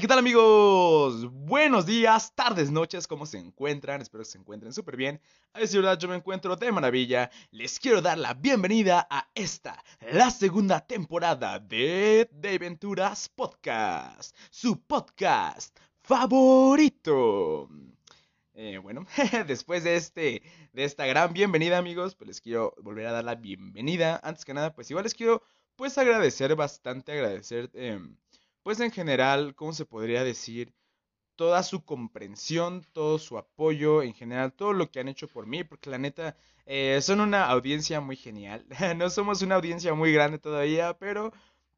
¿Qué tal amigos? Buenos días, tardes, noches, ¿cómo se encuentran? Espero que se encuentren súper bien. A decir verdad, yo me encuentro de maravilla. Les quiero dar la bienvenida a esta, la segunda temporada de De Venturas Podcast, su podcast favorito. Eh, bueno, después de, este, de esta gran bienvenida amigos, pues les quiero volver a dar la bienvenida. Antes que nada, pues igual les quiero pues agradecer bastante, agradecer... Eh, pues en general, ¿cómo se podría decir? Toda su comprensión, todo su apoyo, en general, todo lo que han hecho por mí, porque la neta, eh, son una audiencia muy genial. no somos una audiencia muy grande todavía, pero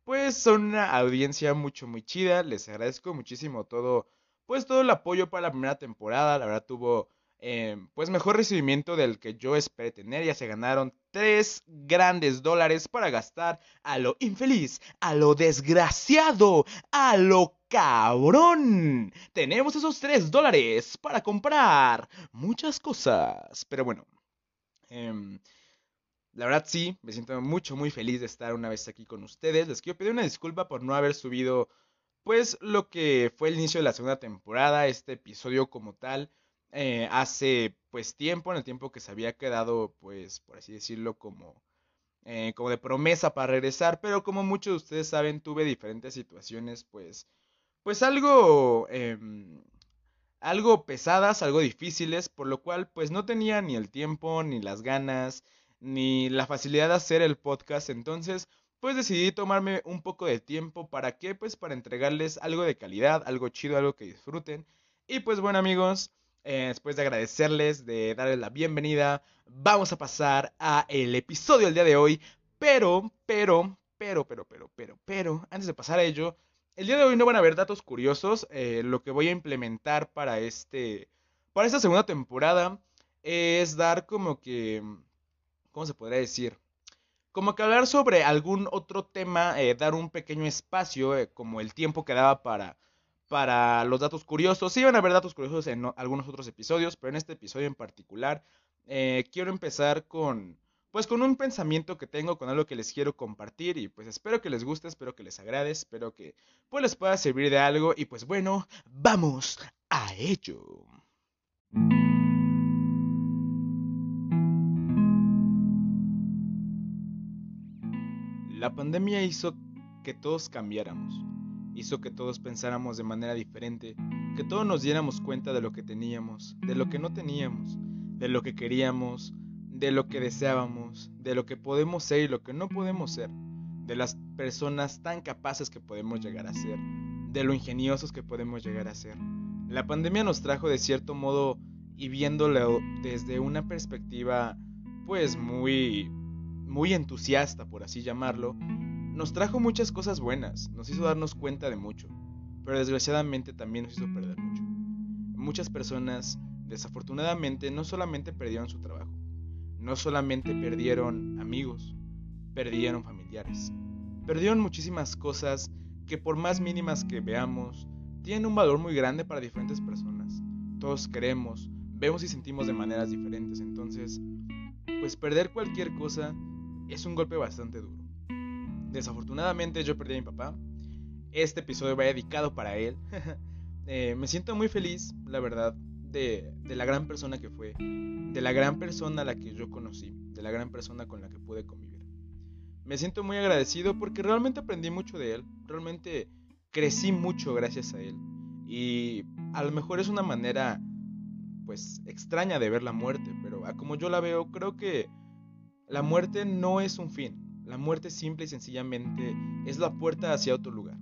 pues son una audiencia mucho, muy chida. Les agradezco muchísimo todo, pues todo el apoyo para la primera temporada. La verdad tuvo eh, pues mejor recibimiento del que yo esperé tener. Ya se ganaron tres grandes dólares para gastar a lo infeliz, a lo desgraciado, a lo cabrón. Tenemos esos tres dólares para comprar muchas cosas. Pero bueno, em, la verdad sí, me siento mucho, muy feliz de estar una vez aquí con ustedes. Les quiero pedir una disculpa por no haber subido pues lo que fue el inicio de la segunda temporada, este episodio como tal. Eh, hace pues tiempo, en el tiempo que se había quedado pues por así decirlo como, eh, como de promesa para regresar, pero como muchos de ustedes saben tuve diferentes situaciones pues pues algo em, algo pesadas, algo difíciles, por lo cual pues no tenía ni el tiempo, ni las ganas, ni la facilidad de hacer el podcast, entonces pues decidí tomarme un poco de tiempo. Para qué, pues para entregarles algo de calidad, algo chido, algo que disfruten. Y pues bueno amigos, eh, después de agradecerles, de darles la bienvenida, vamos a pasar a el episodio del día de hoy. Pero, pero, pero, pero, pero, pero, pero, antes de pasar a ello, el día de hoy no van a haber datos curiosos. Eh, lo que voy a implementar para este, para esta segunda temporada es dar como que, ¿cómo se podría decir? Como que hablar sobre algún otro tema, eh, dar un pequeño espacio, como el tiempo que daba para para los datos curiosos. Sí van a haber datos curiosos en algunos otros episodios, pero en este episodio en particular eh, quiero empezar con, pues con un pensamiento que tengo, con algo que les quiero compartir y pues espero que les guste, espero que les agrade, espero que pues les pueda servir de algo y pues bueno, vamos a ello. La pandemia hizo que todos cambiáramos hizo que todos pensáramos de manera diferente, que todos nos diéramos cuenta de lo que teníamos, de lo que no teníamos, de lo que queríamos, de lo que deseábamos, de lo que podemos ser y lo que no podemos ser, de las personas tan capaces que podemos llegar a ser, de lo ingeniosos que podemos llegar a ser. La pandemia nos trajo de cierto modo y viéndolo desde una perspectiva pues muy muy entusiasta por así llamarlo, nos trajo muchas cosas buenas, nos hizo darnos cuenta de mucho, pero desgraciadamente también nos hizo perder mucho. Muchas personas, desafortunadamente, no solamente perdieron su trabajo, no solamente perdieron amigos, perdieron familiares, perdieron muchísimas cosas que por más mínimas que veamos, tienen un valor muy grande para diferentes personas. Todos queremos, vemos y sentimos de maneras diferentes, entonces, pues perder cualquier cosa es un golpe bastante duro. Desafortunadamente yo perdí a mi papá. Este episodio va dedicado para él. Eh, me siento muy feliz, la verdad, de, la gran persona que fue, de la gran persona a la que yo conocí, de la gran persona con la que pude convivir. Me siento muy agradecido porque realmente aprendí mucho de él, realmente crecí mucho gracias a él. Y a lo mejor es una manera, pues, extraña de ver la muerte, pero a como yo la veo, creo que la muerte no es un fin, la muerte simple y sencillamente es la puerta hacia otro lugar.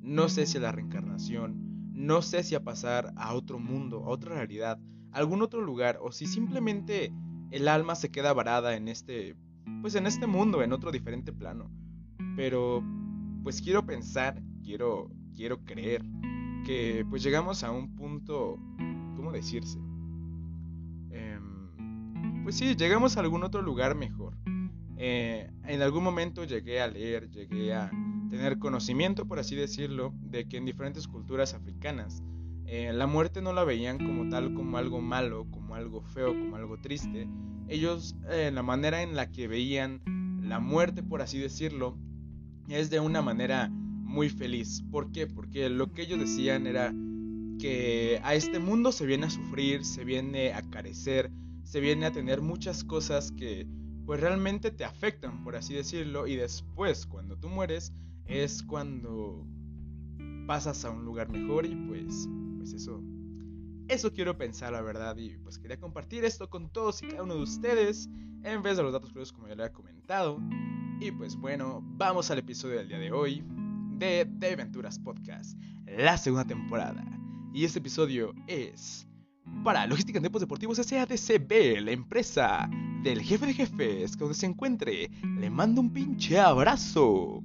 No sé si a la reencarnación, no sé si a pasar a otro mundo, a otra realidad, a algún otro lugar, o si simplemente el alma se queda varada en este, pues en este mundo, en otro diferente plano. Pero, pues quiero pensar, quiero, quiero creer que pues llegamos a un punto, ¿cómo decirse? Em, pues sí, llegamos a algún otro lugar mejor. Eh, en algún momento llegué a leer, llegué a tener conocimiento, por así decirlo, de que en diferentes culturas africanas eh, la muerte no la veían como tal, como algo malo, como algo feo, como algo triste. Ellos, eh, la manera en la que veían la muerte, por así decirlo, es de una manera muy feliz. ¿Por qué? Porque lo que ellos decían era que a este mundo se viene a sufrir, se viene a carecer, se viene a tener muchas cosas que pues realmente te afectan, por así decirlo, y después cuando tú mueres es cuando pasas a un lugar mejor y pues pues eso eso quiero pensar la verdad y pues quería compartir esto con todos y cada uno de ustedes en vez de los datos curiosos como ya le había comentado. Y pues bueno, vamos al episodio del día de hoy de De Aventuras Podcast, la segunda temporada. Y este episodio es para Logística en Tiempos Deportivos SADCB, la empresa del jefe de jefes, donde se encuentre, le mando un pinche abrazo.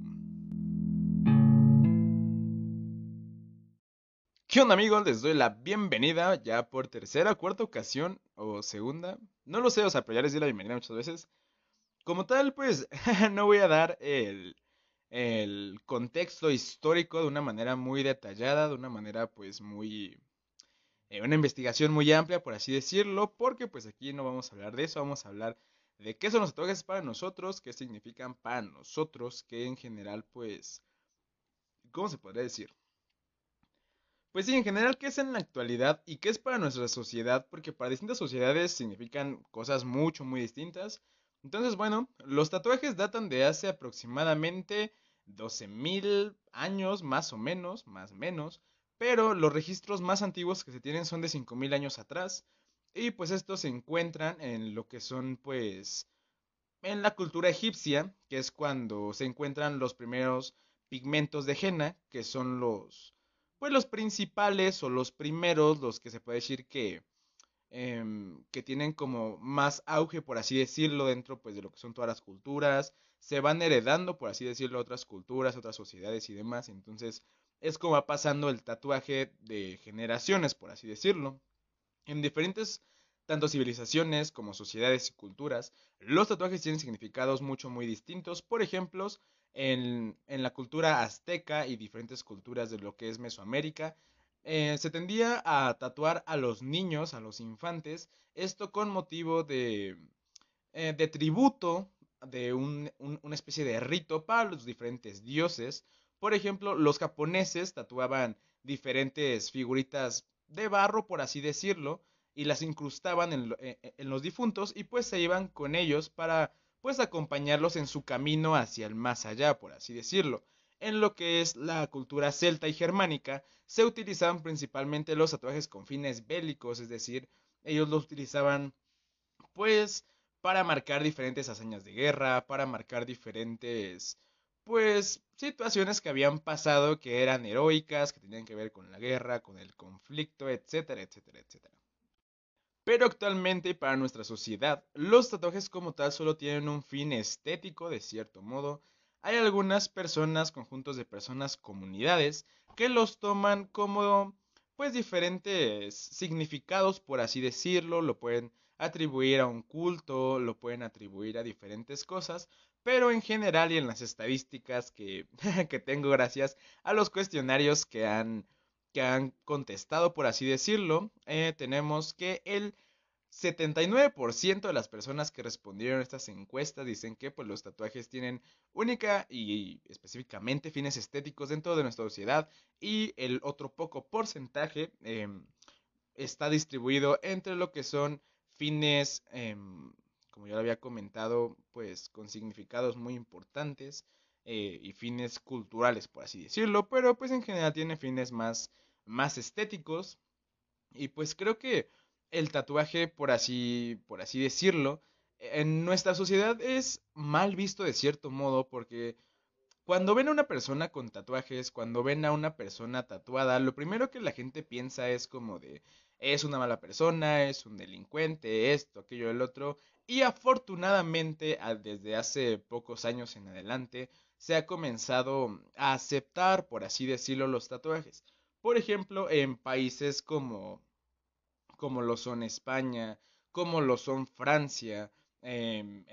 ¿Qué onda amigos? Les doy la bienvenida ya por tercera, cuarta ocasión o segunda. No lo sé, o sea, pero ya les di la bienvenida muchas veces. Como tal, pues no voy a dar el, el contexto histórico de una manera muy detallada, de una manera pues muy... Eh, una investigación muy amplia, por así decirlo, porque pues aquí no vamos a hablar de eso, vamos a hablar de qué son los tatuajes para nosotros, qué significan para nosotros, que en general pues... ¿Cómo se podría decir? Pues sí, en general, ¿qué es en la actualidad y qué es para nuestra sociedad? Porque para distintas sociedades significan cosas mucho, muy distintas. Entonces, bueno, los tatuajes datan de hace aproximadamente 12.000 años, más o menos, más o menos, pero los registros más antiguos que se tienen son de 5.000 años atrás, y pues estos se encuentran en lo que son, pues, en la cultura egipcia, que es cuando se encuentran los primeros pigmentos de henna, que son los, pues los principales o los primeros, los que se puede decir que Em, que tienen como más auge, por así decirlo, dentro pues de lo que son todas las culturas, se van heredando, por así decirlo, otras culturas, otras sociedades y demás, entonces es como va pasando el tatuaje de generaciones, por así decirlo. En diferentes tanto civilizaciones como sociedades y culturas, los tatuajes tienen significados mucho muy distintos. Por ejemplo, en, en, la cultura azteca y diferentes culturas de lo que es Mesoamérica, eh, se tendía a tatuar a los niños, a los infantes, esto con motivo de, eh, de tributo, de una especie de rito para los diferentes dioses. Por ejemplo, los japoneses tatuaban diferentes figuritas de barro, por así decirlo, y las incrustaban en, eh, en, los difuntos y pues se iban con ellos para pues acompañarlos en su camino hacia el más allá, por así decirlo. En lo que es la cultura celta y germánica, se utilizaban principalmente los tatuajes con fines bélicos, es decir, ellos los utilizaban pues para marcar diferentes hazañas de guerra, para marcar diferentes pues situaciones que habían pasado que eran heroicas, que tenían que ver con la guerra, con el conflicto, etcétera, etcétera, etcétera. Pero actualmente para nuestra sociedad, los tatuajes como tal solo tienen un fin estético de cierto modo, hay algunas personas, conjuntos de personas, comunidades, que los toman como pues diferentes significados, por así decirlo, lo pueden atribuir a un culto, lo pueden atribuir a diferentes cosas, pero en general y en las estadísticas que, que tengo gracias a los cuestionarios que han, que han contestado, por así decirlo, eh, tenemos que el 79% de las personas que respondieron a estas encuestas dicen que pues, los tatuajes tienen única y específicamente fines estéticos dentro de nuestra sociedad y el otro poco porcentaje em, está distribuido entre lo que son fines, em, como ya lo había comentado, pues con significados muy importantes eh, y fines culturales, por así decirlo, pero pues en general tiene fines más, más estéticos. Y pues creo que el tatuaje, por así, por así decirlo, en nuestra sociedad es mal visto de cierto modo porque cuando ven a una persona con tatuajes, cuando ven a una persona tatuada, lo primero que la gente piensa es como de es una mala persona, es un delincuente, esto, aquello, el otro. Y afortunadamente, desde hace pocos años en adelante, se ha comenzado a aceptar, por así decirlo, los tatuajes. Por ejemplo, en países como como lo son España, como lo son Francia, em,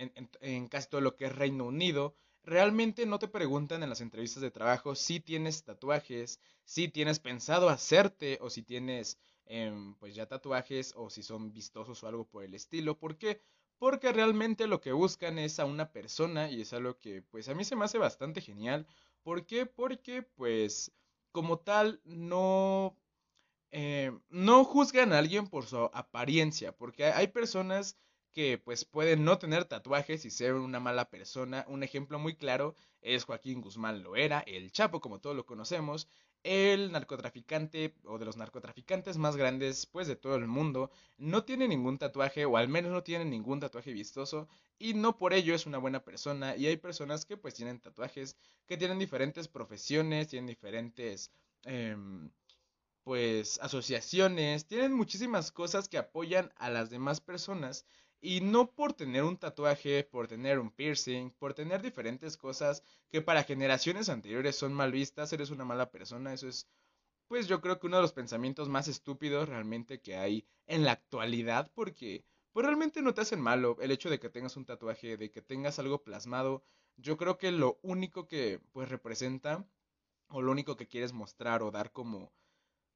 en, casi todo lo que es Reino Unido, realmente no te preguntan en las entrevistas de trabajo si tienes tatuajes, si tienes pensado hacerte o si tienes em, pues ya tatuajes o si son vistosos o algo por el estilo. ¿Por qué? porque realmente lo que buscan es a una persona y es algo que pues a mí se me hace bastante genial. ¿Por qué? Porque pues como tal no eh, no juzgan a alguien por su apariencia, porque hay personas que pues pueden no tener tatuajes y ser una mala persona. Un ejemplo muy claro es Joaquín Guzmán Loera, el Chapo como todos lo conocemos, el narcotraficante o de los narcotraficantes más grandes pues de todo el mundo. No tiene ningún tatuaje o al menos no tiene ningún tatuaje vistoso y no por ello es una buena persona y hay personas que pues tienen tatuajes, que tienen diferentes profesiones, tienen diferentes... Em, pues asociaciones, tienen muchísimas cosas que apoyan a las demás personas y no por tener un tatuaje, por tener un piercing, por tener diferentes cosas que para generaciones anteriores son mal vistas, eres una mala persona, eso es pues yo creo que uno de los pensamientos más estúpidos realmente que hay en la actualidad porque pues realmente no te hacen malo el hecho de que tengas un tatuaje, de que tengas algo plasmado, yo creo que lo único que pues representa o lo único que quieres mostrar o dar como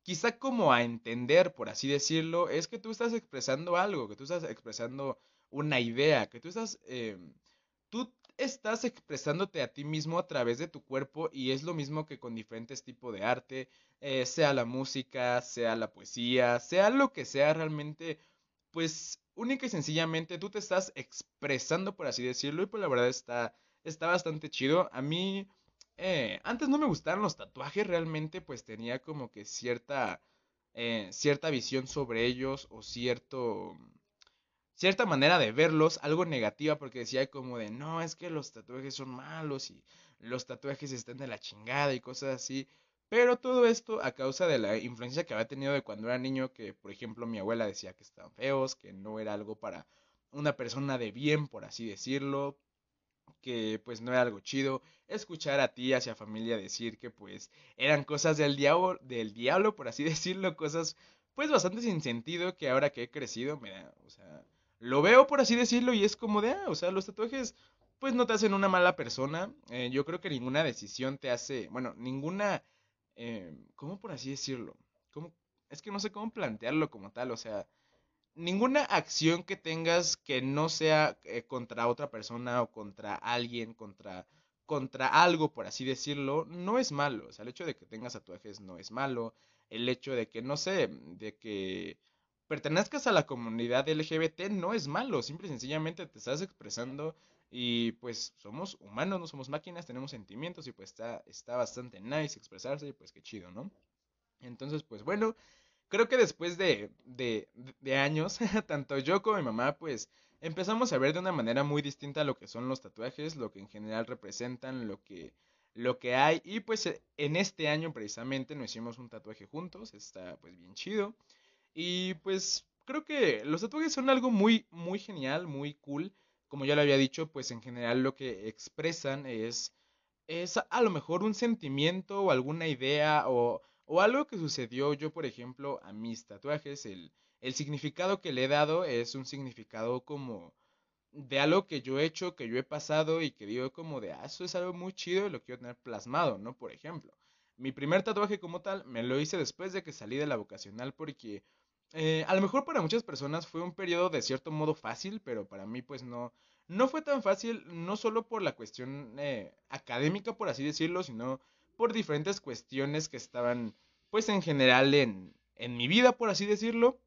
quizá como a entender, por así decirlo, es que tú estás expresando algo, que tú estás expresando una idea, que tú estás, eh, tú estás expresándote a ti mismo a través de tu cuerpo y es lo mismo que con diferentes tipos de arte, eh, sea la música, sea la poesía, sea lo que sea realmente, pues única y sencillamente tú te estás expresando, por así decirlo, y pues la verdad está, está bastante chido. A mí eh, antes no me gustaban los tatuajes, realmente pues tenía como que cierta, eh, cierta visión sobre ellos o cierto, cierta manera de verlos, algo negativa porque decía como de, no, es que los tatuajes son malos y los tatuajes están de la chingada y cosas así. Pero todo esto a causa de la influencia que había tenido de cuando era niño, que por ejemplo mi abuela decía que estaban feos, que no era algo para una persona de bien, por así decirlo, que pues no era algo chido, escuchar a ti hacia familia decir que pues eran cosas del diablo, del diablo, por así decirlo, cosas pues bastante sin sentido que ahora que he crecido me da, o sea, lo veo por así decirlo y es como de, ah, o sea, los tatuajes pues no te hacen una mala persona, eh, yo creo que ninguna decisión te hace, bueno, ninguna, eh, ¿cómo por así decirlo? ¿Cómo? Es que no sé cómo plantearlo como tal, o sea, ninguna acción que tengas que no sea eh, contra otra persona o contra alguien, contra, contra algo, por así decirlo, no es malo. O sea, el hecho de que tengas tatuajes no es malo. El hecho de que, no sé, de que pertenezcas a la comunidad LGBT no es malo. Simple y sencillamente te estás expresando y pues somos humanos, no somos máquinas, tenemos sentimientos y pues está, está bastante nice expresarse y pues qué chido, ¿no? Entonces, pues bueno, creo que después de, de, de años, tanto yo como mi mamá, pues empezamos a ver de una manera muy distinta lo que son los tatuajes, lo que en general representan, lo que, lo que hay. Y pues en este año precisamente nos hicimos un tatuaje juntos, está pues bien chido. Y pues creo que los tatuajes son algo muy, muy genial, muy cool. Como ya lo había dicho, pues en general lo que expresan es, es a lo mejor un sentimiento o alguna idea o o algo que sucedió yo, por ejemplo, a mis tatuajes, el, significado que le he dado es un significado como de algo que yo he hecho, que yo he pasado y que digo como de, ah, eso es algo muy chido y lo quiero tener plasmado, ¿no? Por ejemplo, mi primer tatuaje como tal me lo hice después de que salí de la vocacional porque eh, a lo mejor para muchas personas fue un periodo de cierto modo fácil, pero para mí pues no, no fue tan fácil, no solo por la cuestión eh, académica, por así decirlo, sino por diferentes cuestiones que estaban, pues en general en, en mi vida, por así decirlo.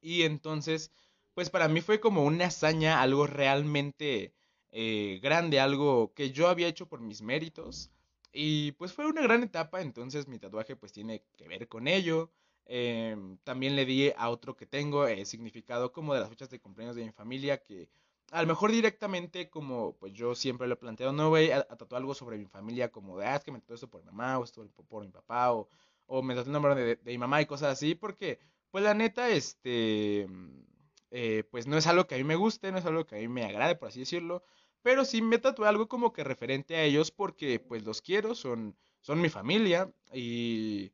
Y entonces, pues para mí fue como una hazaña, algo realmente eh, grande, algo que yo había hecho por mis méritos. Y pues fue una gran etapa, entonces mi tatuaje pues tiene que ver con ello. Em, también le di a otro que tengo el significado como de las fechas de cumpleaños de mi familia que a lo mejor directamente, como pues yo siempre lo he planteado, no voy a, tatuar algo sobre mi familia, como de, ah, es que me tatué esto por mi mamá, o esto por, mi papá, o, o me tatué el nombre de, mi mamá y cosas así, porque, pues la neta, este, eh, pues no es algo que a mí me guste, no es algo que a mí me agrade, por así decirlo, pero sí me tatué algo como que referente a ellos, porque, pues los quiero, son, son mi familia, y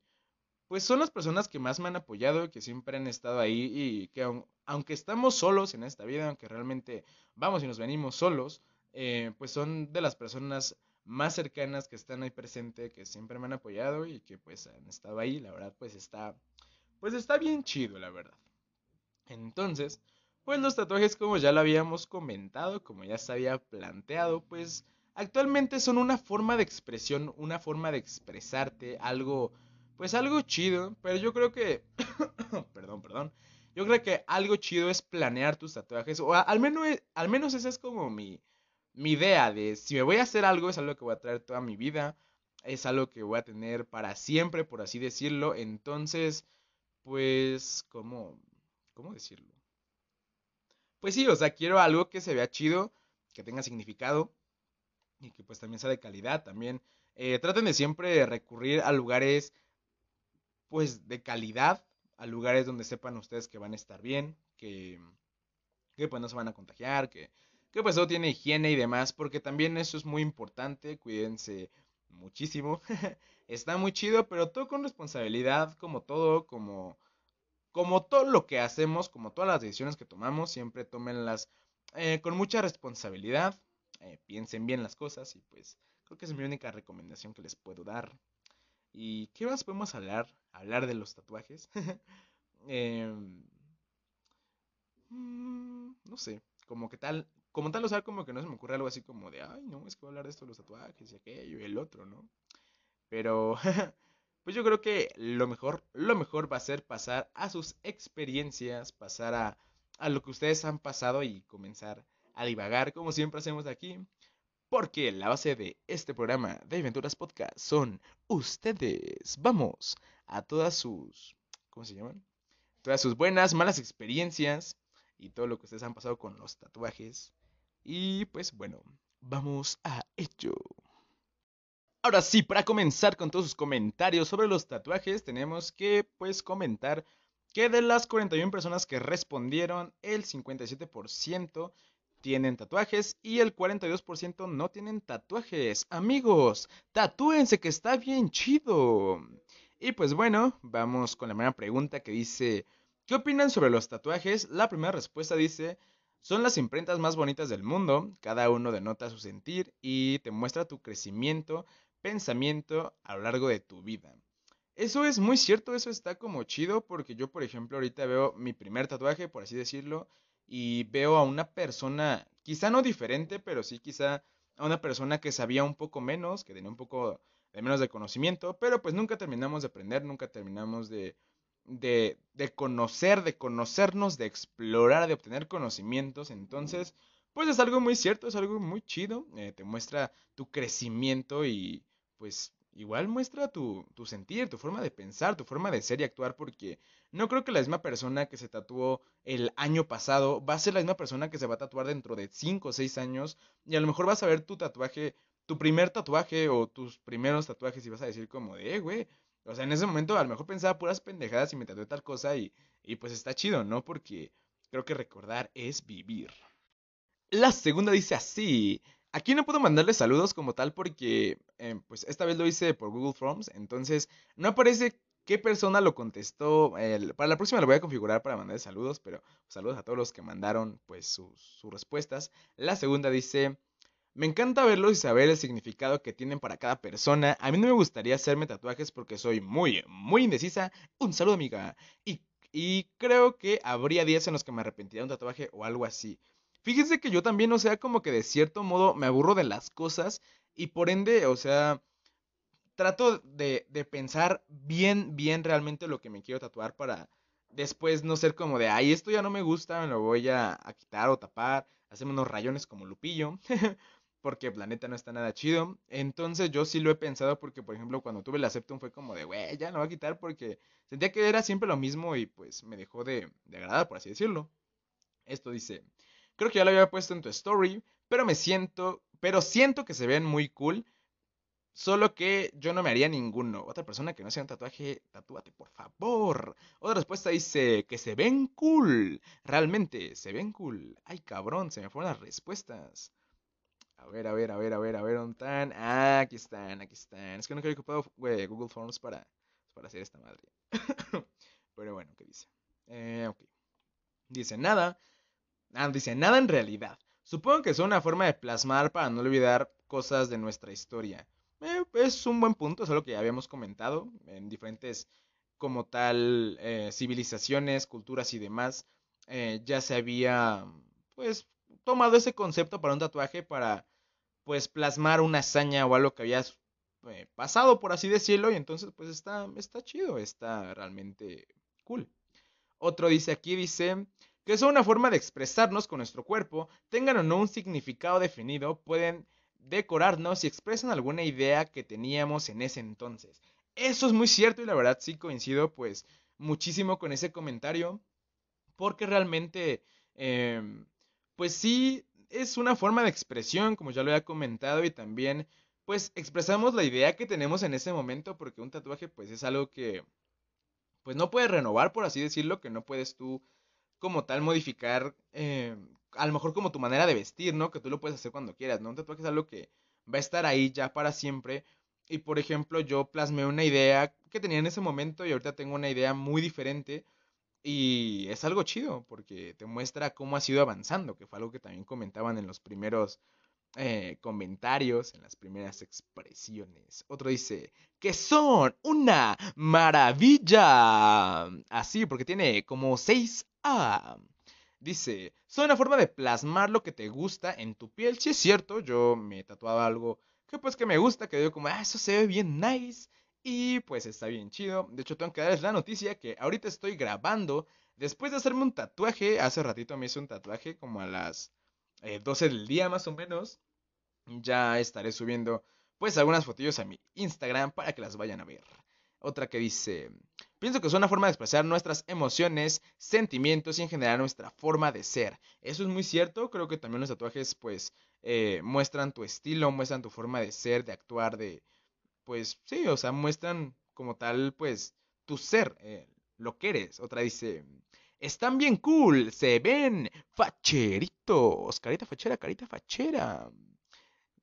pues son las personas que más me han apoyado, que siempre han estado ahí y que aunque estamos solos en esta vida, aunque realmente vamos y nos venimos solos, eh, pues son de las personas más cercanas que están ahí presente, que siempre me han apoyado y que pues han estado ahí, la verdad pues está, pues está bien chido, la verdad. Entonces, Pues los tatuajes, como ya lo habíamos comentado, como ya se había planteado, pues actualmente son una forma de expresión, una forma de expresarte, algo, pues algo chido, pero yo creo que, perdón, perdón, yo creo que algo chido es planear tus tatuajes, o al menos, al menos esa es como mi, mi idea de si me voy a hacer algo, es algo que voy a traer toda mi vida, es algo que voy a tener para siempre, por así decirlo, entonces, pues, ¿cómo, cómo decirlo? Pues sí, o sea, quiero algo que se vea chido, que tenga significado, y que pues también sea de calidad también. Eh, traten de siempre recurrir a lugares pues de calidad, a lugares donde sepan ustedes que van a estar bien, que, que pues no se van a contagiar, que, que pues tiene higiene y demás, porque también eso es muy importante, cuídense muchísimo. Está muy chido, pero todo con responsabilidad, como todo, como como todo lo que hacemos, como todas las decisiones que tomamos, siempre tómenlas eh, con mucha responsabilidad, eh, piensen bien las cosas y pues creo que es mi única recomendación que les puedo dar. ¿Y qué más podemos hablar? Hablar de los tatuajes. Em, mm, no sé, como que tal, como tal, o sea, como que no se me ocurre algo así como de, ay, no, es que voy a hablar de esto los tatuajes y aquello y el otro, ¿no? Pero, pues yo creo que lo mejor, lo mejor va a ser pasar a sus experiencias, pasar a, a lo que ustedes han pasado y comenzar a divagar, como siempre hacemos aquí. Porque la base de este programa de Aventuras Podcast son ustedes. Vamos a todas sus. ¿Cómo se llaman? Todas sus buenas, malas experiencias y todo lo que ustedes han pasado con los tatuajes. Y pues bueno, vamos a ello. Ahora sí, para comenzar con todos sus comentarios sobre los tatuajes, tenemos que pues comentar que de las 41 personas que respondieron, el 57% tienen tatuajes y el 42% no tienen tatuajes. Amigos, tatúense que está bien chido. Y pues bueno, vamos con la primera pregunta que dice, ¿qué opinan sobre los tatuajes? La primera respuesta dice, son las imprentas más bonitas del mundo, cada uno denota su sentir y te muestra tu crecimiento, pensamiento a lo largo de tu vida. Eso es muy cierto, eso está como chido porque yo, por ejemplo, ahorita veo mi primer tatuaje, por así decirlo, y veo a una persona, quizá no diferente, pero sí quizá a una persona que sabía un poco menos, que tenía un poco de menos de conocimiento, pero pues nunca terminamos de aprender, nunca terminamos de, de, de conocer, de conocernos, de explorar, de obtener conocimientos. Entonces, pues es algo muy cierto, es algo muy chido, eh, te muestra tu crecimiento y pues igual muestra tu, tu, sentir, tu forma de pensar, tu forma de ser y actuar, porque no creo que la misma persona que se tatuó el año pasado va a ser la misma persona que se va a tatuar dentro de 5 o 6 años, y a lo mejor vas a ver tu tatuaje, tu primer tatuaje o tus primeros tatuajes y vas a decir como de, eh, güey, o sea, en ese momento a lo mejor pensaba puras pendejadas y me tatué tal cosa y, y pues está chido, ¿no? Porque creo que recordar es vivir. La segunda dice así, Aquí no puedo mandarle saludos como tal porque, eh, pues esta vez lo hice por Google Forms, entonces no aparece qué persona lo contestó. para la próxima lo voy a configurar para mandar saludos, pero saludos a todos los que mandaron pues sus, sus respuestas. La segunda dice, me encanta verlos y saber el significado que tienen para cada persona. A mí no me gustaría hacerme tatuajes porque soy muy, muy indecisa. Un saludo amiga. Y, y creo que habría días en los que me arrepentiría de un tatuaje o algo así. Fíjense que yo también, o sea, como que de cierto modo me aburro de las cosas y por ende, o sea, trato de, de pensar bien, bien realmente lo que me quiero tatuar para después no ser como de, ay, esto ya no me gusta, me lo voy a, quitar o tapar, hacerme unos rayones como Lupillo, porque planeta no está nada chido. Entonces yo sí lo he pensado porque, por ejemplo, cuando tuve el Septum fue como de, güey, ya no voy a quitar porque sentía que era siempre lo mismo y pues me dejó de, de agradar, por así decirlo. Esto dice, Creo que ya lo había puesto en tu story, pero me siento, pero siento que se ven muy cool. Solo que yo no me haría ninguno. Otra persona que no sea un tatuaje, tatúate, por favor. Otra respuesta dice que se ven cool. Realmente, se ven cool. Ay, cabrón, se me fueron las respuestas. A ver, a ver, a ver, a ver, a ver, ¿dónde están? Ah, aquí están, aquí están. Es que no creo que pueda Google Forms para, para hacer esta madre. Pero bueno, ¿qué dice? Eh, ok. Dice nada. Ah, dice, nada en realidad. Supongo que es una forma de plasmar para no olvidar cosas de nuestra historia. Eh, es un buen punto, es algo que ya habíamos comentado en diferentes como tal eh, civilizaciones, culturas y demás. eh, ya se había, pues, tomado ese concepto para un tatuaje para, pues, plasmar una hazaña o algo que había eh, pasado, por así decirlo, y entonces, pues, está, está chido, está realmente cool. Otro dice aquí, dice que es una forma de expresarnos con nuestro cuerpo, tengan o no un significado definido, pueden decorarnos y expresan alguna idea que teníamos en ese entonces. Eso es muy cierto y la verdad sí coincido pues muchísimo con ese comentario porque realmente em, pues sí es una forma de expresión como ya lo había comentado y también pues expresamos la idea que tenemos en ese momento porque un tatuaje pues es algo que pues no puedes renovar por así decirlo que no puedes tú como tal modificar em, a lo mejor como tu manera de vestir, ¿no? Que tú lo puedes hacer cuando quieras, ¿no? Un tatuaje es algo que va a estar ahí ya para siempre. Y por ejemplo, yo plasmé una idea que tenía en ese momento y ahorita tengo una idea muy diferente. Y es algo chido porque te muestra cómo has ido avanzando, que fue algo que también comentaban en los primeros eh, comentarios, en las primeras expresiones. Otro dice que son una maravilla. Así, porque tiene como 6A. Dice, son una forma de plasmar lo que te gusta en tu piel. Si es cierto, yo me tatuaba algo que pues que me gusta, que digo como, ah, eso se ve bien nice. Y pues está bien chido. De hecho, tengo que darles la noticia que ahorita estoy grabando. Después de hacerme un tatuaje, hace ratito me hice un tatuaje como a las 12 eh, del día más o menos. Ya estaré subiendo pues algunas fotillos a mi Instagram para que las vayan a ver. Otra que dice, pienso que es una forma de expresar nuestras emociones, sentimientos y en general nuestra forma de ser. Eso es muy cierto, creo que también los tatuajes pues eh, muestran tu estilo, muestran tu forma de ser, de actuar, de... Pues sí, o sea, muestran como tal pues tu ser, eh, lo que eres. Otra dice, están bien cool, se ven facheritos, carita fachera, carita fachera.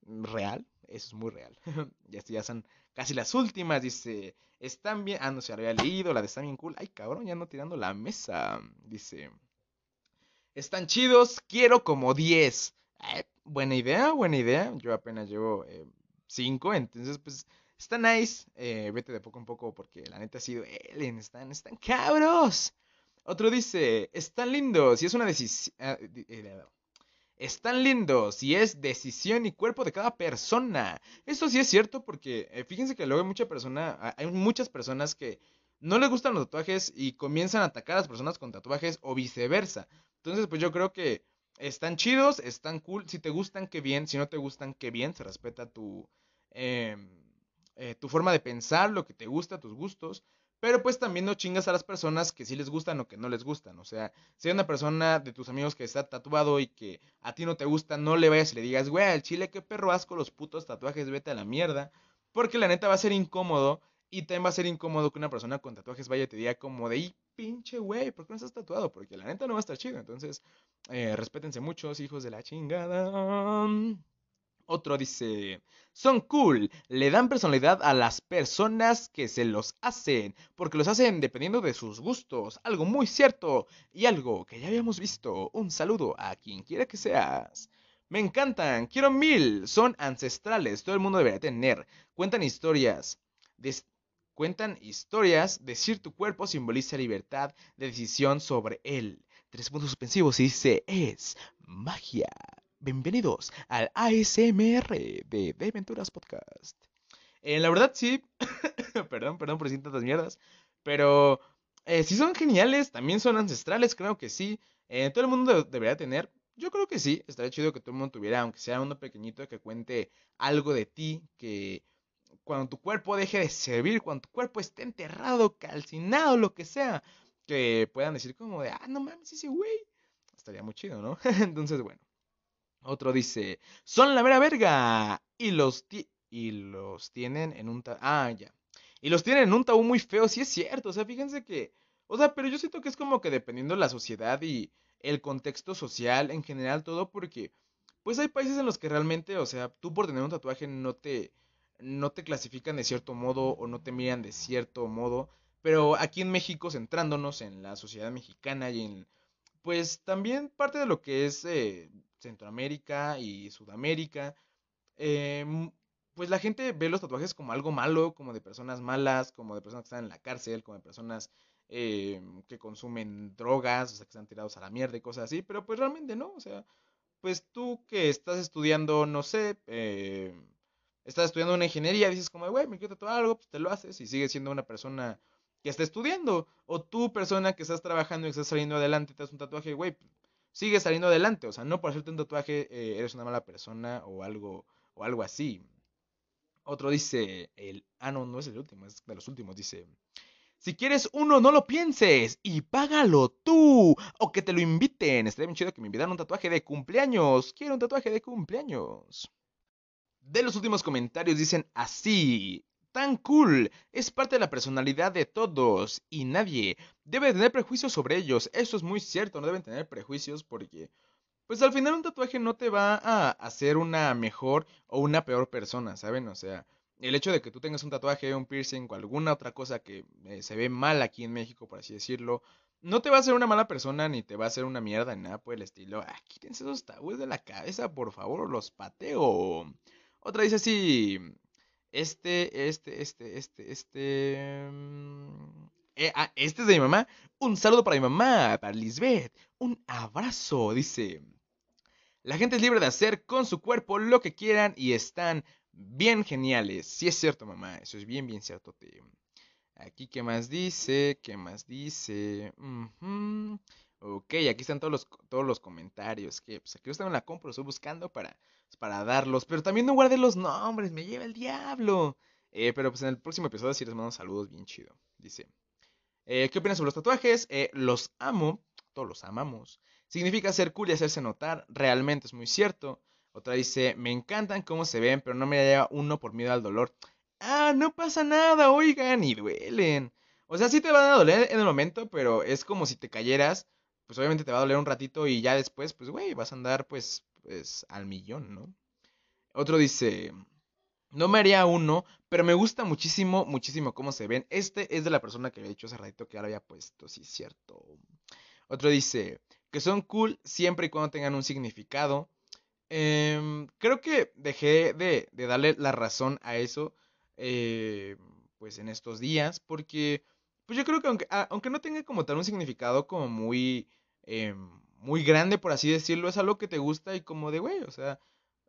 Real, eso es muy real. ya, ya son casi las últimas, dice, están bien, ah, no se había leído, la de están bien cool, ay cabrón, ya no tirando la mesa, dice, están chidos, quiero como 10. Eh, buena idea, buena idea, yo apenas llevo 5, eh, entonces pues está nice, eh, vete de poco en poco porque la neta ha sido, Ellen, están, están cabros. Otro dice, están lindos y es una decisión... Ah, están lindos y es decisión y cuerpo de cada persona. Eso sí es cierto porque eh, fíjense que luego hay, mucha persona, hay muchas personas que no les gustan los tatuajes y comienzan a atacar a las personas con tatuajes o viceversa. Entonces, pues yo creo que están chidos, están cool. Si te gustan, qué bien. Si no te gustan, qué bien. Se respeta tu, em, eh, tu forma de pensar, lo que te gusta, tus gustos. Pero pues también no chingas a las personas que sí les gustan o que no les gustan. O sea, si hay una persona de tus amigos que está tatuado y que a ti no te gusta, no le vayas y le digas, güey, al chile qué perro asco los putos tatuajes, vete a la mierda. Porque la neta va a ser incómodo y también va a ser incómodo que una persona con tatuajes vaya y te diga como de, y pinche güey, ¿por qué no estás tatuado? Porque la neta no va a estar chido. Entonces, eh, respétense muchos, hijos de la chingada. Otro dice, son cool, le dan personalidad a las personas que se los hacen, porque los hacen dependiendo de sus gustos, algo muy cierto y algo que ya habíamos visto. Un saludo a quien quiera que seas. Me encantan, quiero mil, son ancestrales, todo el mundo debería tener. Cuentan historias, cuentan historias, decir tu cuerpo simboliza libertad de decisión sobre él. Tres puntos suspensivos y dice, es magia. Bienvenidos al ASMR de De Venturas Podcast. Eh, la verdad sí, perdón, perdón por decir tantas mierdas, pero eh, si son geniales, también son ancestrales, creo que sí. Eh, todo el mundo debería tener, yo creo que sí, estaría chido que todo el mundo tuviera, aunque sea uno pequeñito, que cuente algo de ti, que cuando tu cuerpo deje de servir, cuando tu cuerpo esté enterrado, calcinado, lo que sea, que puedan decir como de, ah, no mames, ese güey. Estaría muy chido, ¿no? Entonces, bueno. Otro dice, son la mera verga. Y los, y los tienen en un... Ah, ya. Y los tienen en un tabú muy feo, sí es cierto. O sea, fíjense que... O sea, pero yo siento que es como que dependiendo de la sociedad y el contexto social en general, todo, porque... Pues hay países en los que realmente, o sea, tú por tener un tatuaje no te... No te clasifican de cierto modo o no te miran de cierto modo. Pero aquí en México, centrándonos en la sociedad mexicana y en... Pues también parte de lo que es... Eh, Centroamérica y Sudamérica, em, pues la gente ve los tatuajes como algo malo, como de personas malas, como de personas que están en la cárcel, como de personas eh, que consumen drogas, o sea, que están tirados a la mierda y cosas así, pero pues realmente no, o sea, pues tú que estás estudiando, no sé, eh, estás estudiando una ingeniería, dices como, güey, me quiero tatuar algo, pues te lo haces y sigues siendo una persona que está estudiando. O tú, persona que estás trabajando y estás saliendo adelante te das un tatuaje, güey, sigue saliendo adelante. O sea, no por hacerte un tatuaje eh, eres una mala persona o algo, o algo así. Otro dice, el, ah, no, no es el último, es de los últimos, dice, si quieres uno, no lo pienses y págalo tú. O que te lo inviten. Estaría bien chido que me invitaran un tatuaje de cumpleaños. Quiero un tatuaje de cumpleaños. De los últimos comentarios dicen así tan cool. Es parte de la personalidad de todos y nadie debe tener prejuicios sobre ellos. Eso es muy cierto, no deben tener prejuicios porque, pues al final un tatuaje no te va a hacer una mejor o una peor persona, ¿saben? O sea, el hecho de que tú tengas un tatuaje, un piercing o alguna otra cosa que eh, se ve mal aquí en México, por así decirlo, no te va a hacer una mala persona ni te va a hacer una mierda ni nada por el estilo. Ah, quítense esos tabúes de la cabeza, por favor, los pateo. Otra dice así, este, este, este, este, este... Mm, eh, ah, este es de mi mamá. Un saludo para mi mamá, para Lisbeth. Un abrazo, dice. La gente es libre de hacer con su cuerpo lo que quieran y están bien geniales. Sí es cierto, mamá. Eso es bien, bien cierto. Aquí, ¿qué más dice? ¿Qué más dice? Ok, aquí están todos los, todos los comentarios. Que pues aquí yo en la compra, estoy buscando para para darlos. Pero también no guardé los nombres, me lleva el diablo. Eh, pero pues en el próximo episodio sí les mando saludos bien chido. Dice, eh, ¿qué opinas sobre los tatuajes? Eh, los amo, todos los amamos. Significa ser cool y hacerse notar, realmente es muy cierto. Otra dice, me encantan cómo se ven, pero no me lleva uno por miedo al dolor. Ah, no pasa nada, oigan, y duelen. O sea, sí te van a doler en el momento, pero es como si te cayeras, pues obviamente te va a doler un ratito y ya después, pues, güey, vas a andar, pues, pues, al millón, ¿no? Otro dice, no me haría uno, pero me gusta muchísimo, muchísimo cómo se ven. Este es de la persona que había dicho hace ratito que ahora había puesto, sí, cierto. Otro dice, que son cool siempre y cuando tengan un significado. Em, creo que dejé de, darle la razón a eso, eh, pues en estos días, porque, pues yo creo que aunque, aunque no tenga como tal un significado como muy... Em, muy grande, por así decirlo, es algo que te gusta y como de, güey, o sea,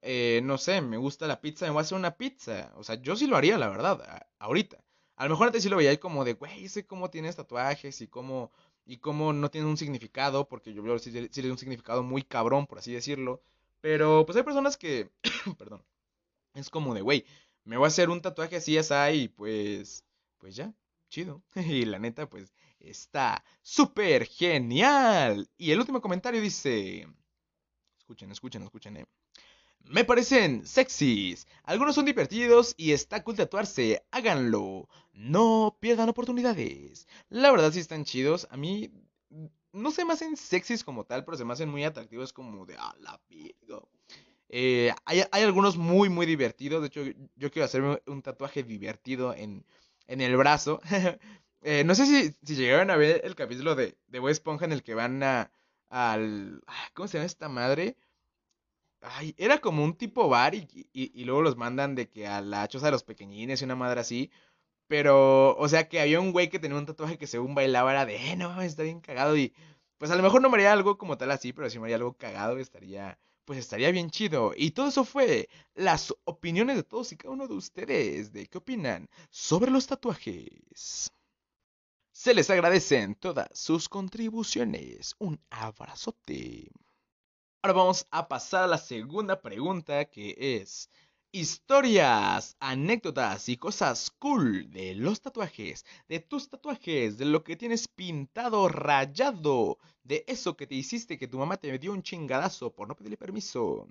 eh, no sé, me gusta la pizza, me voy a hacer una pizza. O sea, yo sí lo haría, la verdad, ahorita. A lo mejor antes sí lo veía como de, güey, sé cómo tienes tatuajes y cómo, y cómo no tiene un significado, porque yo veo sí, sí un significado muy cabrón, por así decirlo. Pero pues hay personas que, perdón, es como de, güey, me voy a hacer un tatuaje así, así, y pues, pues ya, chido. y la neta, pues, Está súper genial. Y el último comentario dice... Escuchen, escuchen, escuchen. Eh. Me parecen sexys. Algunos son divertidos y está cool tatuarse. Háganlo. No pierdan oportunidades. La verdad sí están chidos. A mí no se me hacen sexys como tal, pero se me hacen muy atractivos como de a la eh, hay, hay, algunos muy, muy divertidos. De hecho, yo quiero hacerme un tatuaje divertido en, en el brazo. Eh, no sé si, si llegaron a ver el capítulo de, de Bob Esponja en el que van a, al... Ah, ¿Cómo se llama esta madre? Ay, era como un tipo bar y, y, luego los mandan de que a la choza de los pequeñines y una madre así. Pero, o sea, que había un güey que tenía un tatuaje que según bailaba era de, eh, no está bien cagado. Y pues a lo mejor no me haría algo como tal así, pero si me haría algo cagado estaría, pues estaría bien chido. Y todo eso fue las opiniones de todos y cada uno de ustedes. ¿De qué opinan sobre los tatuajes? Se les agradecen todas sus contribuciones. Un abrazote. Ahora vamos a pasar a la segunda pregunta que es historias, anécdotas y cosas cool de los tatuajes, de tus tatuajes, de lo que tienes pintado, rayado, de eso que te hiciste que tu mamá te dio un chingadazo por no pedirle permiso.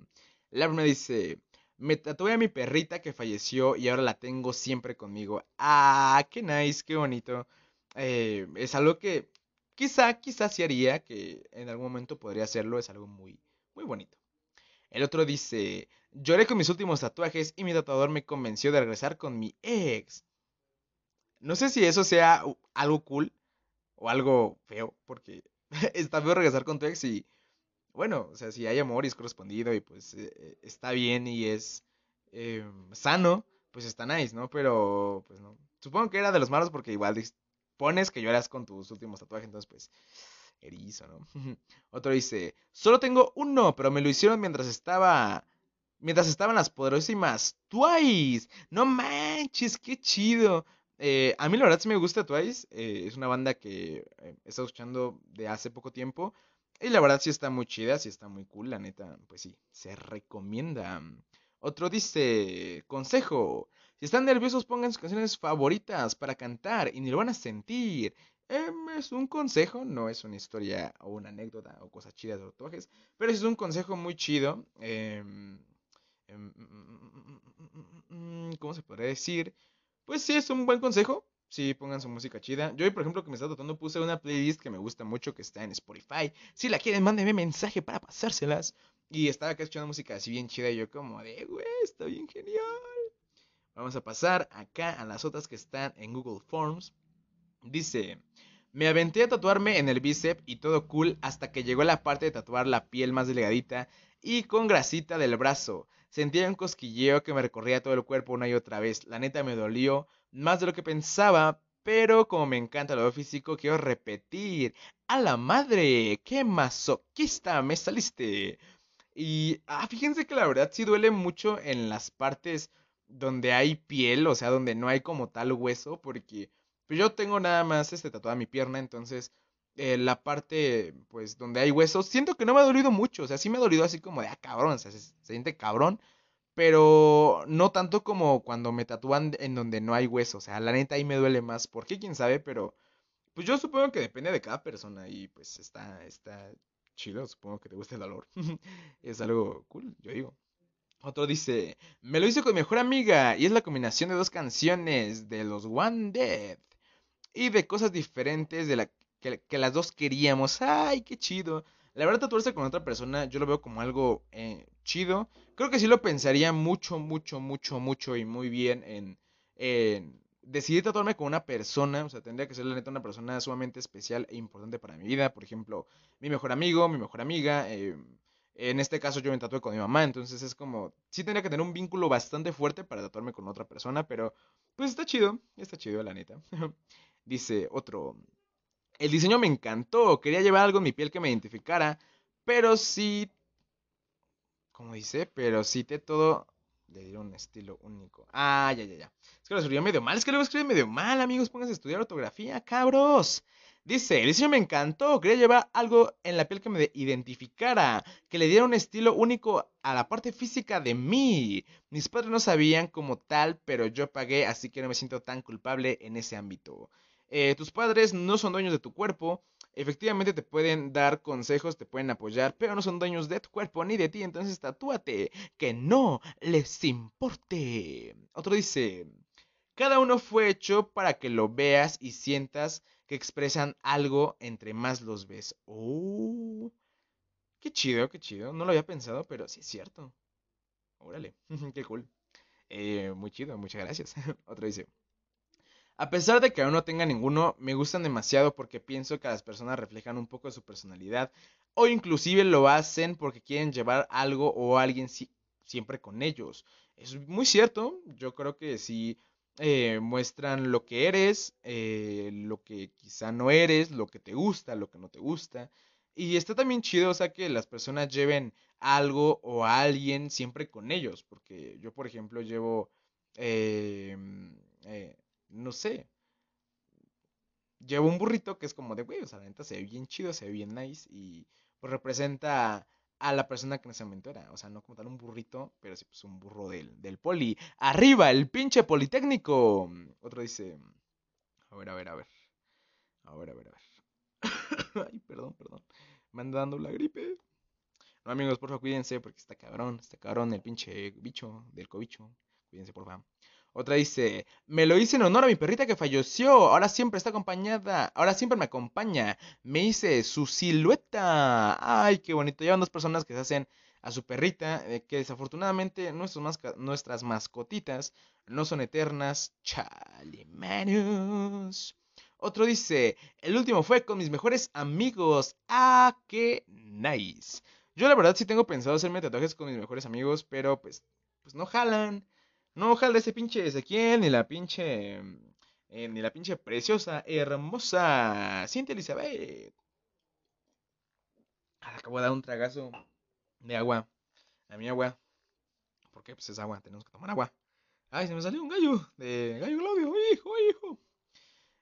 La me dice, me tatué a mi perrita que falleció y ahora la tengo siempre conmigo. Ah, qué nice, qué bonito. Eh, es algo que quizá, quizá sí haría, que en algún momento podría hacerlo, es algo muy, muy bonito. El otro dice, lloré con mis últimos tatuajes y mi tatuador me convenció de regresar con mi ex. No sé si eso sea algo cool o algo feo, porque está feo regresar con tu ex y, bueno, o sea, si hay amor y es correspondido y pues eh, eh, está bien y es sano, pues está nice, ¿no? Pero, pues no. Supongo que era de los malos porque igual supones que lloras con tus últimos tatuajes, entonces pues erizo, ¿no? Otro dice, solo tengo uno, pero me lo hicieron mientras estaba... Mientras estaban las poderosísimas Twice. No manches, qué chido. Eh, a mí la verdad sí me gusta Twice. Eh, es una banda que eh, he estado escuchando de hace poco tiempo. Y la verdad sí está muy chida, sí está muy cool, la neta. Pues sí, se recomienda. Otro dice, consejo. Si están nerviosos, pongan sus canciones favoritas para cantar y ni lo van a sentir. Em, es un consejo, no es una historia o una anécdota o cosas chidas de tatuajes, pero es un consejo muy chido. Em, em, ¿Cómo se podría decir? Pues sí, es un buen consejo. Sí, pongan su música chida. Yo hoy, por ejemplo, que me está tratando, puse una playlist que me gusta mucho que está en Spotify. Si la quieren, mándenme mensaje para pasárselas. Y estaba acá escuchando música así bien chida y yo como de, güey, está bien genial. Vamos a pasar acá a las otras que están en Google Forms. Dice, me aventé a tatuarme en el bíceps y todo cool hasta que llegó la parte de tatuar la piel más delgadita y con grasita del brazo. Sentía un cosquilleo que me recorría todo el cuerpo una y otra vez. La neta me dolió más de lo que pensaba, pero como me encanta lo físico, quiero repetir. ¡A la madre! ¡Qué masoquista me saliste! Y ah, fíjense que la verdad sí duele mucho en las partes donde hay piel, o sea, donde no hay como tal hueso, porque pues, yo tengo nada más este tatuada mi pierna, entonces eh, la parte, pues, donde hay huesos, siento que no me ha dolido mucho, o sea, sí me ha dolido así como de, ah, cabrón, o sea, se, siente cabrón, pero no tanto como cuando me tatúan en donde no hay hueso, o sea, la neta ahí me duele más, ¿por qué? ¿Quién sabe? Pero, pues yo supongo que depende de cada persona y pues está, está chido, supongo que te gusta el dolor. es algo cool, yo digo. Otro dice, me lo hice con mi mejor amiga y es la combinación de dos canciones de los One Dead y de cosas diferentes de la que, las dos queríamos. ¡Ay, qué chido! La verdad, tatuarse con otra persona yo lo veo como algo eh, chido. Creo que sí lo pensaría mucho, mucho, mucho, mucho y muy bien en, en decidir tatuarme con una persona, o sea, tendría que ser la neta una persona sumamente especial e importante para mi vida, por ejemplo, mi mejor amigo, mi mejor amiga, eh, en este caso yo me tatué con mi mamá, entonces es como, sí tendría que tener un vínculo bastante fuerte para tatuarme con otra persona, pero pues está chido, está chido la neta. Dice otro, el diseño me encantó, quería llevar algo en mi piel que me identificara, pero sí, como dice, pero sí te todo le dieron un estilo único. Ah, ya, ya, ya. Es que lo escribió medio mal. Es que luego escribe medio mal, amigos. Pónganse a estudiar ortografía, cabros. Dice, el diseño me encantó. Quería llevar algo en la piel que me identificara. Que le diera un estilo único a la parte física de mí. Mis padres no sabían como tal, pero yo pagué, así que no me siento tan culpable en ese ámbito. Eh, tus padres no son dueños de tu cuerpo. Efectivamente te pueden dar consejos, te pueden apoyar, pero no son dueños de tu cuerpo ni de ti, entonces tatúate, que no les importe. Otro dice, cada uno fue hecho para que lo veas y sientas que expresan algo entre más los ves. Oh, qué chido, qué chido. No lo había pensado, pero sí es cierto. Órale, qué cool. Eh, muy chido, muchas gracias. Otro dice, a pesar de que aún no tenga ninguno, me gustan demasiado porque pienso que las personas reflejan un poco de su personalidad o inclusive lo hacen porque quieren llevar algo o alguien siempre con ellos. Es muy cierto, yo creo que sí eh, muestran lo que eres, eh, lo que quizá no eres, lo que te gusta, lo que no te gusta. Y está también chido, o sea, que las personas lleven algo o a alguien siempre con ellos, porque yo, por ejemplo, llevo... Eh, no sé, llevo un burrito que es como de, güey, o sea, la neta se ve bien chido, se ve bien nice y pues representa a la persona que momento era. O sea, no como tal un burrito, pero sí, pues un burro del, del poli. ¡Arriba, el pinche politécnico! Otro dice, a ver, a ver, a ver. A ver, a ver, a ver. Ay, perdón, perdón. Me anda dando la gripe. No, amigos, por favor, cuídense porque está cabrón, está cabrón el pinche bicho del cobicho. Cuídense, por favor. Otra dice, me lo hice en honor a mi perrita que falleció. Ahora siempre está acompañada. Ahora siempre me acompaña. Me hice su silueta. Ay, qué bonito. Llevan dos personas que se hacen a su perrita. Eh, que desafortunadamente nuestras mascotitas no son eternas. Chale, Otro dice, el último fue con mis mejores amigos. Ah, qué nice. Yo la verdad sí tengo pensado hacerme tatuajes con mis mejores amigos, pero pues, pues no jalan. No, ojalá ese pinche Ezequiel, ni la pinche eh, ni la pinche preciosa, hermosa Cintia Elizabeth. Ah, acabo de dar un tragazo de agua. A mi agua. ¿Por qué? Pues es agua, tenemos que tomar agua. Ay, se me salió un gallo de gallo Claudio, hijo, hijo.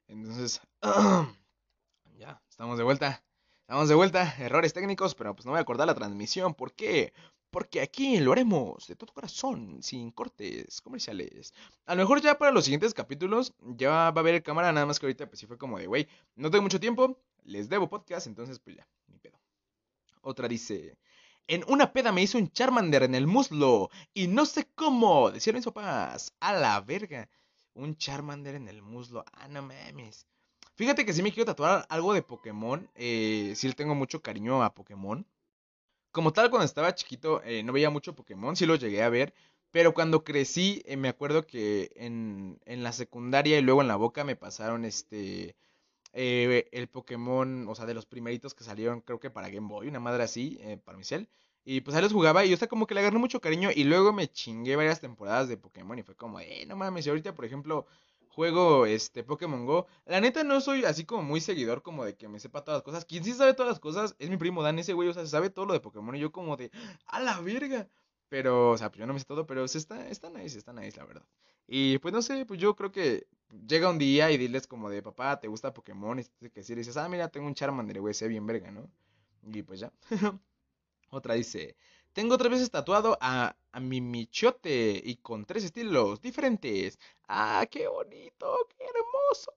Entonces, ya, estamos de vuelta. Estamos de vuelta, errores técnicos, pero pues no voy a acordar la transmisión. ¿Por qué? Porque aquí lo haremos de todo corazón, sin cortes comerciales. A lo mejor ya para los siguientes capítulos ya va a haber cámara, nada más que ahorita pues sí fue como de, güey, no tengo mucho tiempo, les debo podcast, entonces pues ya, ni pedo. Otra dice, en una peda me hizo un Charmander en el muslo y no sé cómo, decía en sopas, a la verga. Un Charmander en el muslo, ah, no mames. Fíjate que si me quiero tatuar algo de Pokémon. Eh, sí le tengo mucho cariño a Pokémon. Como tal, cuando estaba chiquito eh, no veía mucho Pokémon, sí lo llegué a ver. Pero cuando crecí, eh, me acuerdo que en, en, la secundaria y luego en la boca me pasaron este. Eh, el Pokémon, o sea, de los primeritos que salieron, creo que para Game Boy, una madre así, para mi cel. Y pues ahí los jugaba y yo estaba como que le agarré mucho cariño. Y luego me chingué varias temporadas de Pokémon y fue como, eh, no mames, y ahorita, por ejemplo juego este Pokémon Go. La neta no soy así como muy seguidor como de que me sepa todas las cosas. Quien sí sabe todas las cosas es mi primo Dan, ese güey, o sea, sabe todo lo de Pokémon y yo como de a la verga. Pero, o sea, pues yo no me sé todo, pero se está, está nice, está nice, la verdad. Y pues no sé, pues yo creo que llega un día y diles como de papá, ¿te gusta Pokémon? Y que si dices, ah, mira, tengo un Charmander, güey, sé bien verga, ¿no? Y pues ya. Otra dice, tengo tres veces tatuado a, a mi michote y con tres estilos diferentes. ¡Ah, qué bonito! ¡Qué hermoso!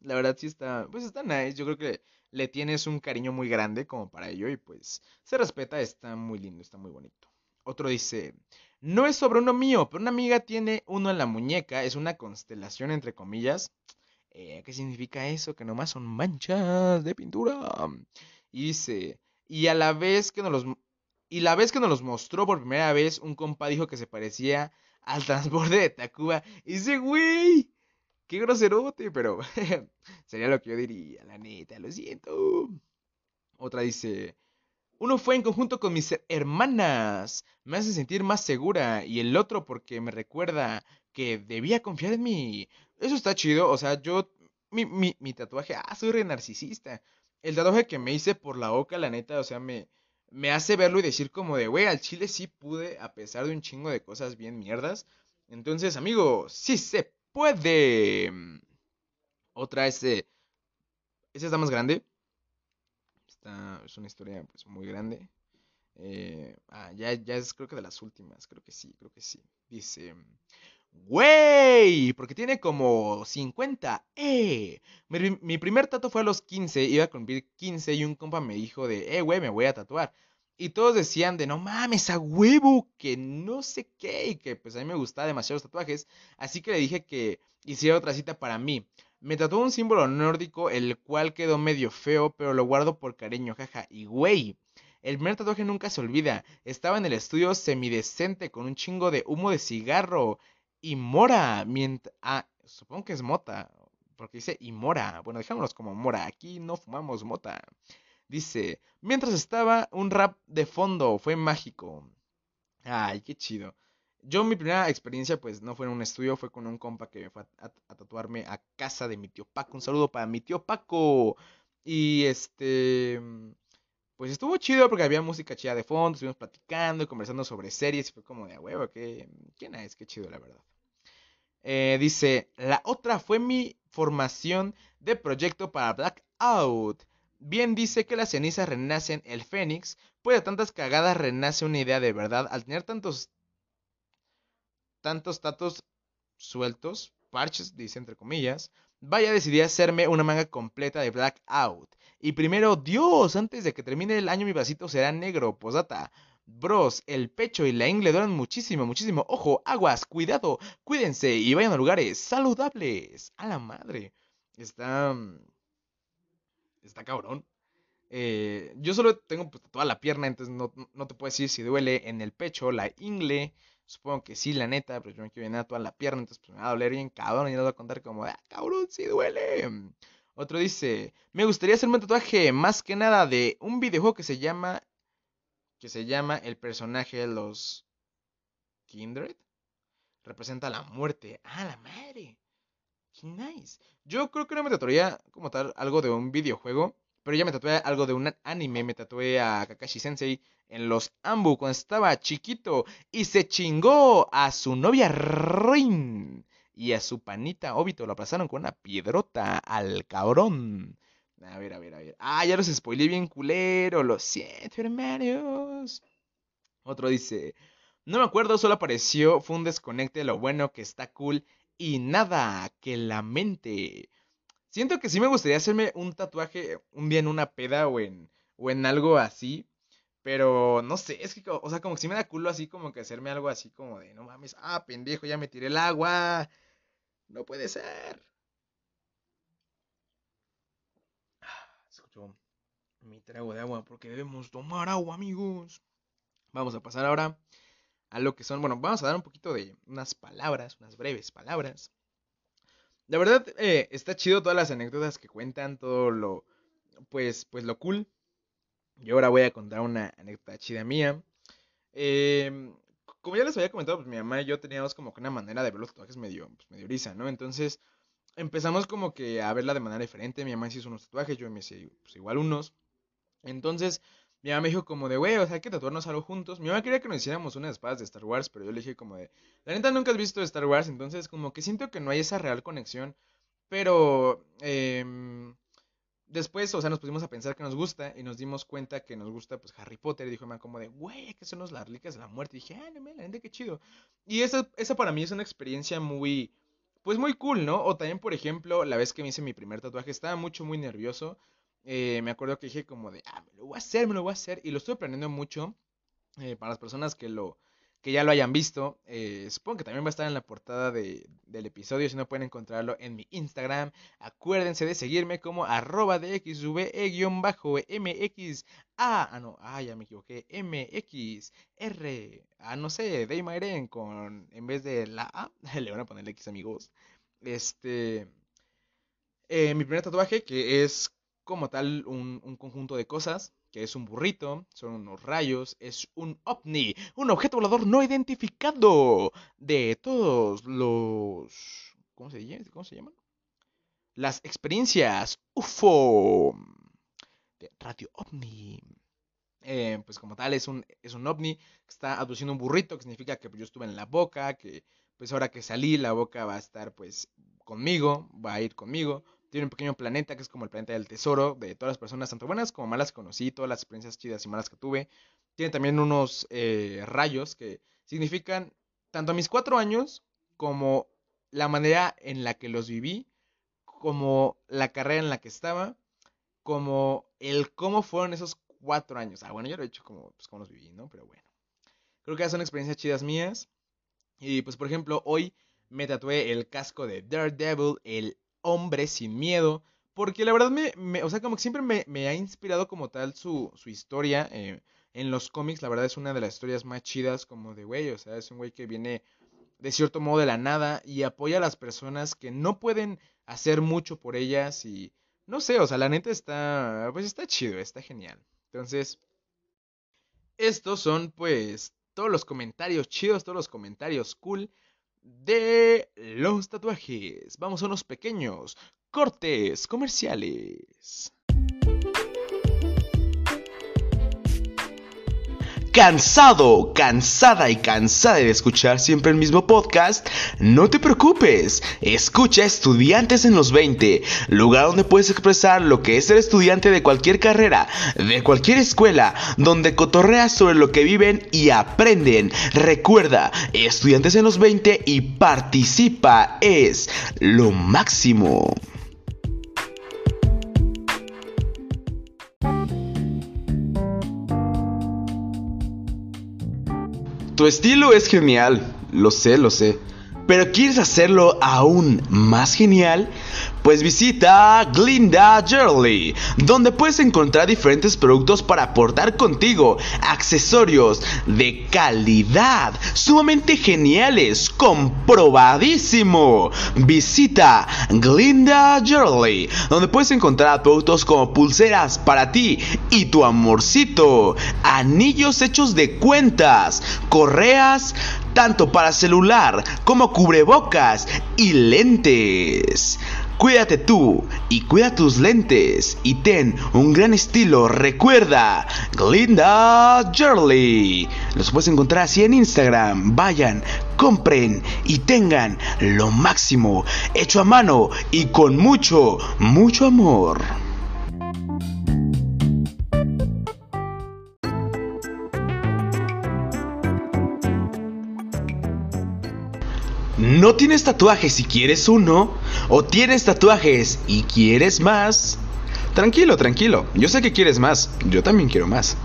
La verdad sí está, pues está nice. Yo creo que le tienes un cariño muy grande como para ello y pues se respeta, está muy lindo, está muy bonito. Otro dice, no es sobre uno mío, pero una amiga tiene uno en la muñeca, es una constelación entre comillas. Eh, ¿Qué significa eso? Que nomás son manchas de pintura. Y dice, y a la vez que nos los y la vez que nos los mostró por primera vez, un compa dijo que se parecía al transborde de Tacuba. Y dice, güey, qué groserote, pero sería lo que yo diría, la neta, lo siento. Otra dice, uno fue en conjunto con mis hermanas, me hace sentir más segura, y el otro porque me recuerda que debía confiar en mí. Eso está chido, o sea, yo, mi, mi, mi tatuaje, ah, soy re narcisista. El tatuaje que me hice por la boca, la neta, o sea, me me hace verlo y decir como de, güey, al chile sí pude, a pesar de un chingo de cosas bien mierdas. Entonces, amigo, sí se puede. Otra es... esta está más grande. Esta es una historia pues muy grande. Eh, ah, ya, ya es creo que de las últimas. Creo que sí, creo que sí. Dice... Güey, porque tiene como 50. ¡Eh! Mi, primer tatu fue a los 15, iba a cumplir 15 y un compa me dijo de, eh, güey, me voy a tatuar. Y todos decían de, no mames, a huevo, que no sé qué, y que pues a mí me gustaban demasiado los tatuajes. Así que le dije que hiciera otra cita para mí. Me tatuó un símbolo nórdico, el cual quedó medio feo, pero lo guardo por cariño, jaja. Y güey, el primer tatuaje nunca se olvida. Estaba en el estudio semidecente con un chingo de humo de cigarro y mora. Mientras... Ah, supongo que es mota. Porque dice y mora. Bueno, dejémonos como mora. Aquí no fumamos mota. Dice, mientras estaba un rap de fondo, fue mágico. Ay, qué chido. Yo mi primera experiencia pues no fue en un estudio, fue con un compa que fue a, tatuarme a casa de mi tío Paco. Un saludo para mi tío Paco. Y este... Pues estuvo chido porque había música chida de fondo, estuvimos platicando y conversando sobre series. Y fue como de, huevo, qué, ¿quién es? Qué chido, la verdad. Eh, dice, la otra fue mi formación de proyecto para Blackout. Bien dice que las cenizas renacen el fénix, pues de tantas cagadas renace una idea de verdad. Al tener tantos tantos tatos sueltos, parches, dice entre comillas, vaya decidí hacerme una manga completa de Blackout. Y primero, Dios, antes de que termine el año mi vasito será negro, posata. Bros, el pecho y la ingle duran muchísimo, muchísimo. Ojo, aguas, cuidado, cuídense y vayan a lugares saludables. A la madre. Está... Mm, está cabrón. Eh, yo solo tengo pues, toda la pierna, entonces no, te puedo decir si duele en el pecho, la ingle. Supongo que sí, la neta, pero yo me quiero llenar toda la pierna, entonces pues, me va a doler bien cabrón y les voy a contar como, ah, cabrón, sí duele. Otro dice, me gustaría hacerme un tatuaje más que nada de un videojuego que se llama que se llama el personaje de los Kindred. Representa la muerte. ¡Ah, la madre! Qué nice. Yo creo que no me tatuaría como tal algo de un videojuego, pero ya me tatué algo de un anime, me tatué a Kakashi Sensei en los Ambu cuando estaba chiquito y se chingó a su novia Rin y a su panita Obito. Lo aplazaron con una piedrota al cabrón. A ver, a ver, a ver. Ah, ya los spoilé bien culero. Lo siento, hermanos. Otro dice. No me acuerdo, solo apareció. Fue un desconecte. Lo bueno que está cool. Y nada, que la mente. Siento que sí me gustaría hacerme un tatuaje un día en una peda o en, o en algo así. Pero no sé, es que, o sea, como que si me da culo así como que hacerme algo así como de, no mames, ah, pendejo, ya me tiré el agua. No puede ser. Escucho mi trago de agua porque debemos tomar agua, amigos. Vamos a pasar ahora a lo que son, bueno, vamos a dar un poquito de unas palabras, unas breves palabras. La verdad, eh, está chido todas las anécdotas que cuentan, todo lo, pues, pues lo cool. Y ahora voy a contar una anécdota chida mía. Eh, como ya les había comentado, pues mi mamá y yo teníamos como que una manera de ver los tatuajes medio, pues, medio risa, ¿no? Entonces empezamos como que a verla de manera diferente. Mi mamá hizo unos tatuajes, yo me hice pues, igual unos. Entonces mi mamá me dijo como de, güey, o sea, hay que tatuarnos algo juntos. Mi mamá quería que nos hiciéramos unas espadas de Star Wars, pero yo le dije como de, la neta nunca has visto Star Wars, entonces como que siento que no hay esa real conexión. Pero, eh, después, o sea, nos pusimos a pensar que nos gusta y nos dimos cuenta que nos gusta, pues, Harry Potter. Y dijo mamá como de, güey, que son las reliquias de la muerte. Y dije, ah, no, la gente, qué chido. Y esa, esa para mí es una experiencia muy, pues, muy cool, ¿no? O también, por ejemplo, la vez que me hice mi primer tatuaje, estaba mucho, muy nervioso. Eh, me acuerdo que dije como de, ah, me lo voy a hacer, me lo voy a hacer. Y lo estoy aprendiendo mucho. Eh, para las personas que lo, que ya lo hayan visto. Eh, supongo que también va a estar en la portada del episodio, si no pueden encontrarlo en mi Instagram. Acuérdense de seguirme como arroba de xve-mx. Ah, no, ah, ya me equivoqué. MXR. Ah, no sé, de con, en vez de la A, le van a poner X amigos. Este, eh, mi primer tatuaje que es como tal un, un conjunto de cosas que es un burrito, son unos rayos, es un ovni, un objeto volador no identificado de todos los... ¿Cómo se? ¿Cómo se llaman? Las experiencias UFO de Radio OVNI. Eh, pues como tal es un, es un ovni que está aduciendo un burrito, que significa que yo estuve en la boca, que pues ahora que salí la boca va a estar pues conmigo, va a ir conmigo, tiene un pequeño planeta que es como el planeta del tesoro de todas las personas, tanto buenas como malas que conocí, todas las experiencias chidas y malas que tuve. Tiene también unos eh, rayos que significan tanto mis cuatro años como la manera en la que los viví, como la carrera en la que estaba, como el cómo fueron esos cuatro años. Ah, bueno, yo lo he hecho como, pues, como los viví, ¿no? Pero bueno. Creo que son experiencias chidas mías. Y pues, por ejemplo, hoy me tatué el casco de Daredevil, el hombre sin miedo. Porque la verdad me, o sea, como que siempre me, ha inspirado como tal su, su historia. Eh, en los cómics, la verdad es una de las historias más chidas como de güey. O sea, es un güey que viene de cierto modo de la nada y apoya a las personas que no pueden hacer mucho por ellas y no sé, o sea, la neta está, pues está chido, está genial. Entonces, estos son pues todos los comentarios chidos, todos los comentarios cool de los tatuajes. Vamos a unos pequeños cortes comerciales. Cansado, cansada y cansada de escuchar siempre el mismo podcast, no te preocupes. Escucha Estudiantes en los 20, lugar donde puedes expresar lo que es ser estudiante de cualquier carrera, de cualquier escuela, donde cotorreas sobre lo que viven y aprenden. Recuerda, Estudiantes en los 20 y participa es lo máximo. Tu estilo es genial, lo sé, lo sé. Pero ¿quieres hacerlo aún más genial? Pues visita Glinda Jewelry, donde puedes encontrar diferentes productos para aportar contigo, accesorios de calidad, sumamente geniales, comprobadísimo. Visita Glinda Jewelry, donde puedes encontrar productos como pulseras para ti y tu amorcito, anillos hechos de cuentas, correas, tanto para celular como cubrebocas y lentes. Cuídate tú y cuida tus lentes y ten un gran estilo. Recuerda, Glinda Jewelry. Los puedes encontrar así en Instagram. Vayan, compren y tengan lo máximo hecho a mano y con mucho, mucho amor. ¿No tienes tatuajes y quieres uno? ¿O tienes tatuajes y quieres más? Tranquilo, tranquilo. Yo sé que quieres más. Yo también quiero más.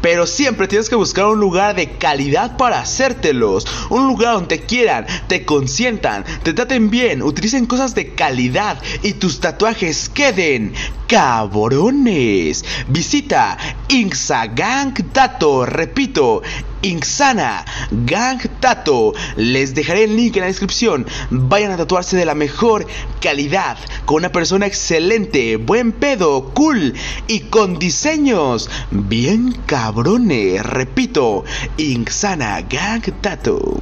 Pero siempre tienes que buscar un lugar de calidad para hacértelos. Un lugar donde te quieran, te consientan, te traten bien, utilicen cosas de calidad y tus tatuajes queden cabrones. Visita Inxagang Tato, repito, Inxana Gang Tato. Les dejaré el link en la descripción. Vayan a tatuarse de la mejor calidad, con una persona excelente, buen pedo, cool y con diseños bien cabrones. Repito, Inxana Gang Tato.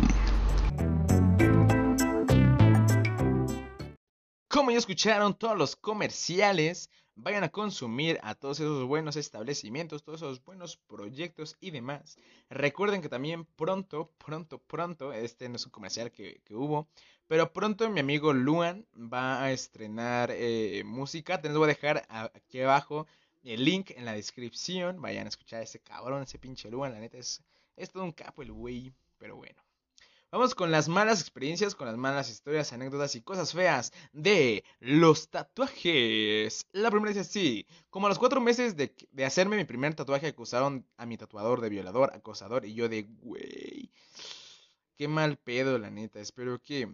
Como ya escucharon todos los comerciales, vayan a consumir a todos esos buenos establecimientos, todos esos buenos proyectos y demás. Recuerden que también pronto, pronto, pronto, este no es un comercial que, hubo, pero pronto mi amigo Luan va a estrenar eh, música. Te les voy a dejar aquí abajo el link en la descripción. Vayan a escuchar a ese cabrón, ese pinche Luan. La neta es, es todo un capo el güey, pero bueno. Vamos con las malas experiencias, con las malas historias, anécdotas y cosas feas de los tatuajes. La primera dice así, como a los cuatro meses de, hacerme mi primer tatuaje acusaron a mi tatuador de violador, acosador y yo de, güey, qué mal pedo la neta. Espero que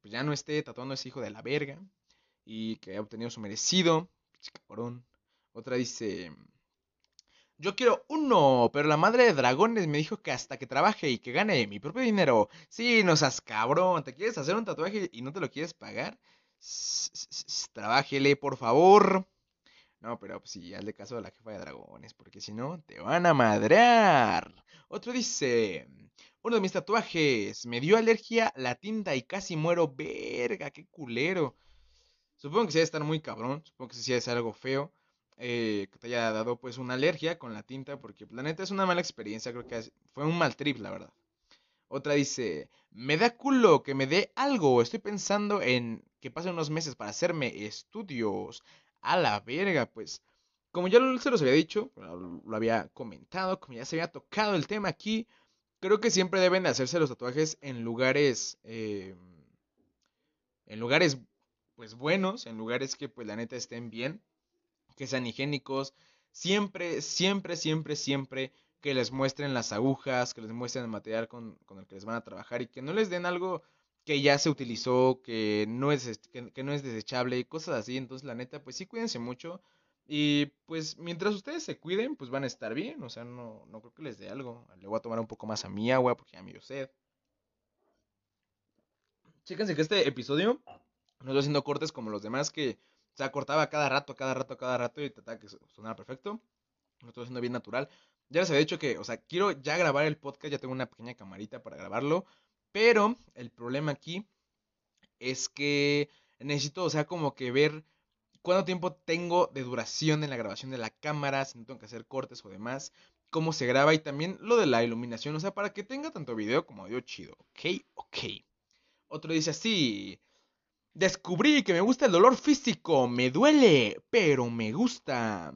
pues, ya no esté tatuando ese hijo de la verga y que haya obtenido su merecido. Cabrón. Otra dice... Yo quiero uno, pero la madre de dragones me dijo que hasta que trabaje y que gane mi propio dinero. Sí, no seas cabrón. ¿Te quieres hacer un tatuaje y no te lo quieres pagar? Trabájele, por favor. No, pero pues sí, hazle caso a la jefa de dragones, porque si no, te van a madrear. Otro dice, uno de mis tatuajes me dio alergia la tinta y casi muero. Verga, qué culero. Supongo que sí debe estar muy cabrón, supongo que sí es algo feo. Eh, que te haya dado pues una alergia con la tinta, porque la neta es una mala experiencia, creo que fue un mal trip, la verdad. Otra dice, me da culo que me dé algo, estoy pensando en que pase unos meses para hacerme estudios. A la verga, pues. Como ya se los había dicho, lo había comentado, como ya se había tocado el tema aquí, creo que siempre deben de hacerse los tatuajes en lugares, eh, en lugares pues buenos, en lugares que pues la neta estén bien que sean higiénicos, siempre, siempre, siempre, siempre que les muestren las agujas, que les muestren el material con, el que les van a trabajar y que no les den algo que ya se utilizó, que no es, que, no es desechable y cosas así. Entonces, la neta, pues sí, cuídense mucho. Y pues mientras ustedes se cuiden, pues van a estar bien. O sea, no, no creo que les dé algo. Le voy a tomar un poco más a mi agua porque ya me dio sed. Chéquense que este episodio no estoy haciendo cortes como los demás que o sea, cortaba cada rato, cada rato, cada rato y trataba que sonara perfecto. Lo estoy haciendo bien natural. Ya les había dicho que, o sea, quiero ya grabar el podcast, ya tengo una pequeña camarita para grabarlo. Pero el problema aquí es que necesito, o sea, como que ver cuánto tiempo tengo de duración en la grabación de la cámara, si no tengo que hacer cortes o demás, cómo se graba y también lo de la iluminación, o sea, para que tenga tanto video como audio chido, ¿ok? Ok. Otro dice así, Descubrí que me gusta el dolor físico. Me duele, pero me gusta.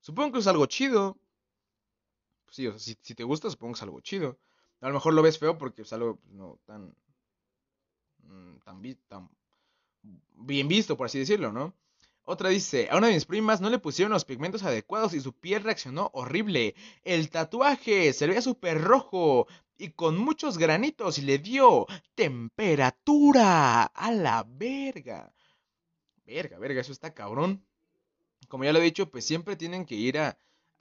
Supongo que es algo chido. Sí, o sea, si, te gusta, supongo que es algo chido. A lo mejor lo ves feo porque es algo pues, no tan, mm, tan, tan bien visto, por así decirlo, ¿no? Otra dice, a una de mis primas no le pusieron los pigmentos adecuados y su piel reaccionó horrible. El tatuaje se veía súper rojo y con muchos granitos y le dio temperatura a la verga. Verga, verga, eso está cabrón. Como ya lo he dicho, pues siempre tienen que ir a,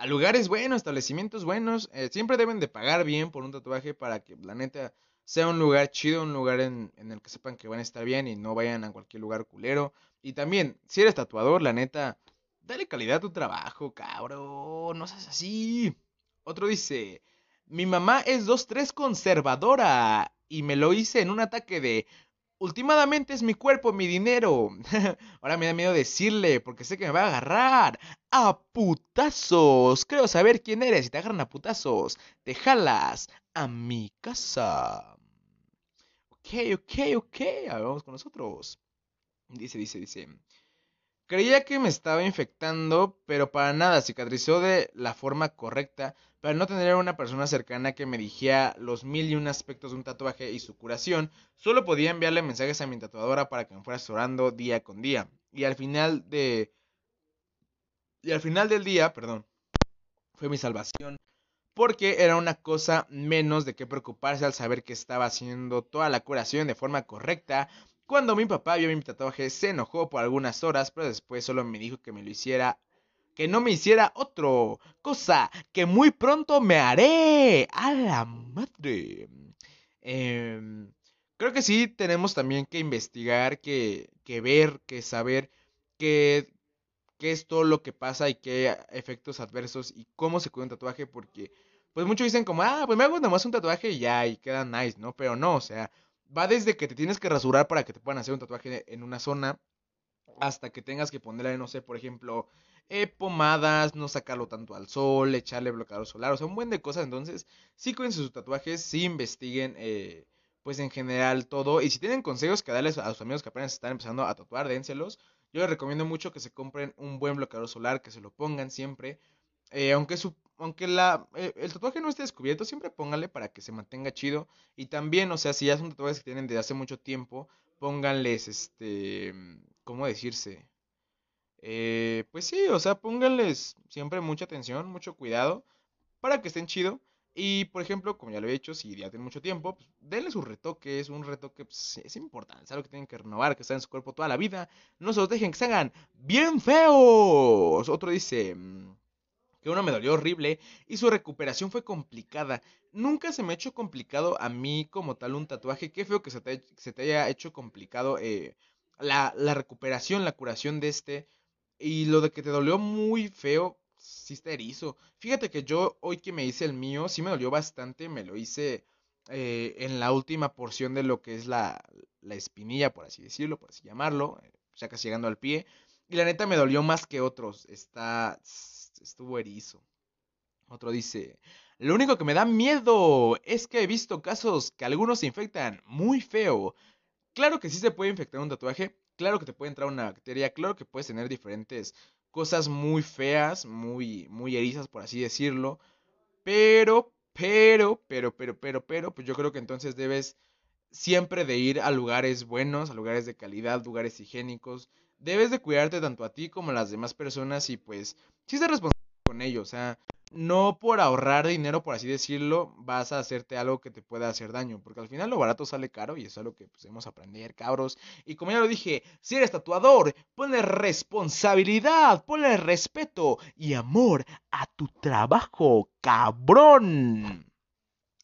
lugares buenos, establecimientos buenos. Eh, siempre deben de pagar bien por un tatuaje para que la neta sea un lugar chido, un lugar en, en, el que sepan que van a estar bien y no vayan a cualquier lugar culero. Y también, si eres tatuador, la neta, dale calidad a tu trabajo, cabrón, no seas así. Otro dice, Mi mamá es 2-3 conservadora y me lo hice en un ataque de Últimamente es mi cuerpo, mi dinero. Ahora me da miedo decirle, porque sé que me va a agarrar. A putazos. Creo saber quién eres. Si te agarran a putazos, te jalas a mi casa. Ok, ok, ok. A vamos con nosotros. Dice, dice, dice. Creía que me estaba infectando, pero para nada cicatrizó de la forma correcta, para no tener una persona cercana que me dijera los mil y un aspectos de un tatuaje y su curación, solo podía enviarle mensajes a mi tatuadora para que me fuera asesorando día con día. Y al final de... Y al final del día, perdón, fue mi salvación, porque era una cosa menos de qué preocuparse al saber que estaba haciendo toda la curación de forma correcta, cuando mi papá vio mi tatuaje se enojó por algunas horas, pero después solo me dijo que me lo hiciera, que no me hiciera otro, cosa que muy pronto me haré. A la madre. Em, creo que sí tenemos también que investigar, que, que ver, que saber qué, qué es todo lo que pasa y qué efectos adversos y cómo se cuida un tatuaje, porque pues muchos dicen como, ah, pues me hago nomás un tatuaje y ya, y queda nice, ¿no? Pero no, o sea, va desde que te tienes que rasurar para que te puedan hacer un tatuaje en una zona hasta que tengas que ponerle, no sé, por ejemplo, eh, pomadas, no sacarlo tanto al sol, echarle bloqueador solar, o sea, un buen de cosas. Entonces, sí cuídense sus tatuajes, sí investiguen, eh, pues en general todo. Y si tienen consejos que darles a sus amigos que apenas están empezando a tatuar, dénselos. Yo les recomiendo mucho que se compren un buen bloqueador solar, que se lo pongan siempre. Eh, aunque su aunque eh, el tatuaje no esté descubierto, siempre póngale para que se mantenga chido. Y también, o sea, si ya son tatuajes que tienen desde hace mucho tiempo, pónganles, este, ¿cómo decirse? Eh, pues sí, o sea, pónganles siempre mucha atención, mucho cuidado, para que estén chido. Y, por ejemplo, como ya lo he hecho, si ya tienen mucho tiempo, pues denle su retoque, es un retoque, pues, es importante, es algo que tienen que renovar, que está en su cuerpo toda la vida. No se los dejen que se hagan bien feos. Otro dice... Que uno me dolió horrible y su recuperación fue complicada. Nunca se me ha hecho complicado a mí como tal un tatuaje. Qué feo que se te, te haya hecho complicado eh, la, recuperación, la curación de este. Y lo de que te dolió muy feo, sí está erizo. Fíjate que yo hoy que me hice el mío, sí me dolió bastante. Me lo hice eh, en la última porción de lo que es la, la espinilla, por así decirlo, por así llamarlo. Eh, ya casi llegando al pie. Y la neta me dolió más que otros. Está estuvo erizo. Otro dice, lo único que me da miedo es que he visto casos que algunos se infectan muy feo. Claro que sí se puede infectar un tatuaje, claro que te puede entrar una bacteria, claro que puedes tener diferentes cosas muy feas, muy, muy erizas, por así decirlo. Pero, pero, pero, pero, pero, pero, pues yo creo que entonces debes siempre de ir a lugares buenos, a lugares de calidad, lugares higiénicos. Debes de cuidarte tanto a ti como a las demás personas y pues sí ser responsable con ello. O sea, no por ahorrar dinero, por así decirlo, vas a hacerte algo que te pueda hacer daño. Porque al final lo barato sale caro y es algo que pues, debemos aprender, cabros. Y como ya lo dije, si eres tatuador, ponle responsabilidad, ponle respeto y amor a tu trabajo, cabrón.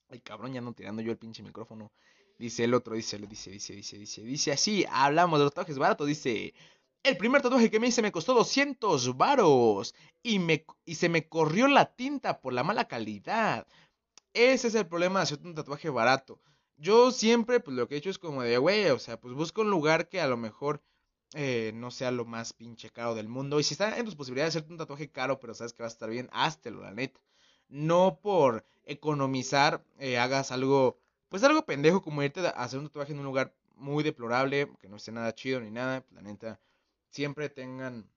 Ay, cabrón, ya no tirando yo el pinche micrófono. Dice el otro, dice, dice, dice, dice, dice, dice así, hablamos de los tatuajes baratos, dice, el primer tatuaje que me hice me costó 200 varos y, me, y se me corrió la tinta por la mala calidad. Ese es el problema de hacer un tatuaje barato. Yo siempre, pues lo que he hecho es como de, güey, o sea, pues busca un lugar que a lo mejor eh, no sea lo más pinche caro del mundo. Y si está en tus posibilidades de hacerte un tatuaje caro, pero sabes que va a estar bien, háztelo, la neta. No por economizar, eh, hagas algo, pues algo pendejo como irte a hacer un tatuaje en un lugar muy deplorable, que no esté nada chido ni nada. La neta, siempre tengan,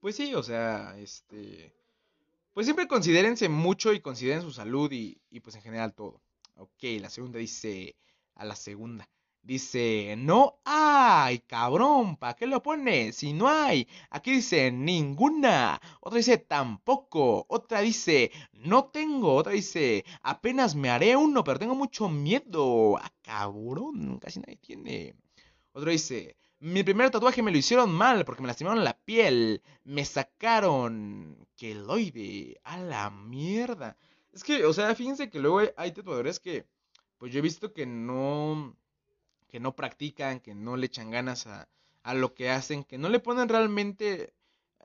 pues sí, o sea, este, pues siempre considérense mucho y consideren su salud y, y pues en general todo. Ok, la segunda dice, a la segunda. Dice, no hay, cabrón, ¿para qué lo pones? Si no hay. Aquí dice, ninguna. Otra dice, tampoco. Otra dice, no tengo. Otra dice, apenas me haré uno, pero tengo mucho miedo. Ah, cabrón, casi nadie tiene. Otro dice, mi primer tatuaje me lo hicieron mal porque me lastimaron la piel. Me sacaron queloide. A la mierda. Es que, o sea, fíjense que luego hay tatuadores que, pues yo he visto que no, que no practican, que no le echan ganas a, a lo que hacen, que no le ponen realmente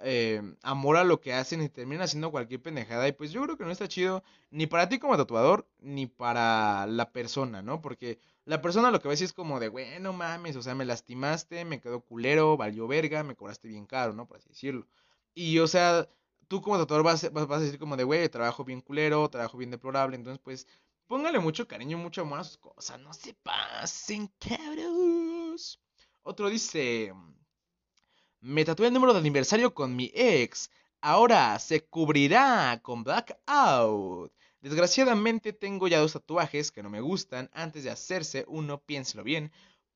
eh, amor a lo que hacen y terminan haciendo cualquier pendejada. Y pues yo creo que no está chido ni para ti como tatuador, ni para la persona, ¿no? Porque la persona lo que va a es como de, bueno, mames, o sea, me lastimaste, me quedó culero, valió verga, me cobraste bien caro, ¿no? Por así decirlo. Y, o sea, tú como tatuador vas, vas, vas a decir como de, güey, trabajo bien culero, trabajo bien deplorable, entonces pues póngale mucho cariño, mucho amor a sus cosas, no se pasen, cabros. Otro dice, me tatué el número de aniversario con mi ex. Ahora se cubrirá con blackout. Desgraciadamente tengo ya dos tatuajes que no me gustan. Antes de hacerse uno, piénselo bien.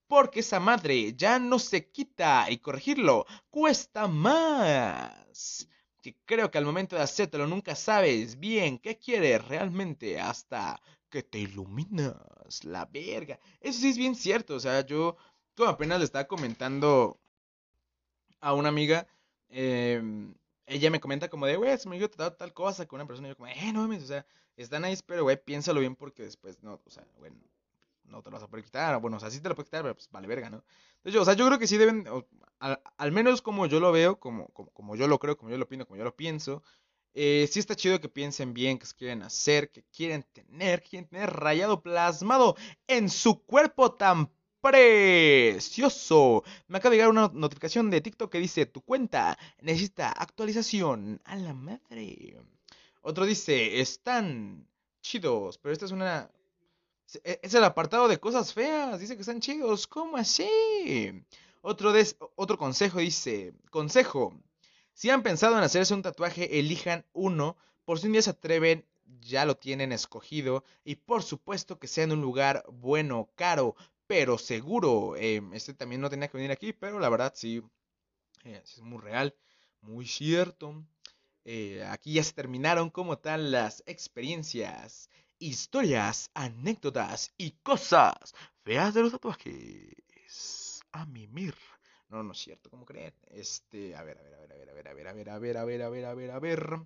Porque esa madre ya no se quita y corregirlo cuesta más. Que creo que al momento de hacértelo nunca sabes bien qué quieres realmente hasta que te iluminas. La verga. Eso sí es bien cierto. O sea, yo como apenas le estaba comentando a una amiga, em, ella me comenta como de, güey, se me dio tal, tal cosa con una persona. Yo como, eh, no mames, o sea, está nice, pero güey, piénsalo bien porque después, no, o sea, bueno, no te lo vas a poder quitar. Bueno, o sea, sí te lo puedes quitar, pero pues vale verga, ¿no? Entonces, yo, o sea, yo creo que sí deben, al, menos como yo lo veo, como, como, yo lo creo, como yo lo opino, como yo lo pienso, eh, sí está chido que piensen bien, que quieren hacer, que quieren tener, que quieren tener rayado plasmado en su cuerpo tan precioso. Me acaba de llegar una notificación de TikTok que dice, tu cuenta necesita actualización. A la madre. Otro dice, están chidos, pero esta es una... Es el apartado de cosas feas. Dice que están chidos. ¿Cómo así? Otro, otro consejo dice, consejo. Si han pensado en hacerse un tatuaje, elijan uno. Por si un día se atreven, ya lo tienen escogido. Y por supuesto que sea en un lugar bueno, caro, pero seguro. Em, este también no tenía que venir aquí, pero la verdad sí, eh, es muy real, muy cierto. Eh, aquí ya se terminaron como tal las experiencias, historias, anécdotas y cosas feas de los tatuajes. A mimir. No, no es cierto, ¿cómo creen? Este, a ver, a ver, a ver, a ver, a ver, a ver, a ver, a ver, a ver, a ver, a ver, a ver.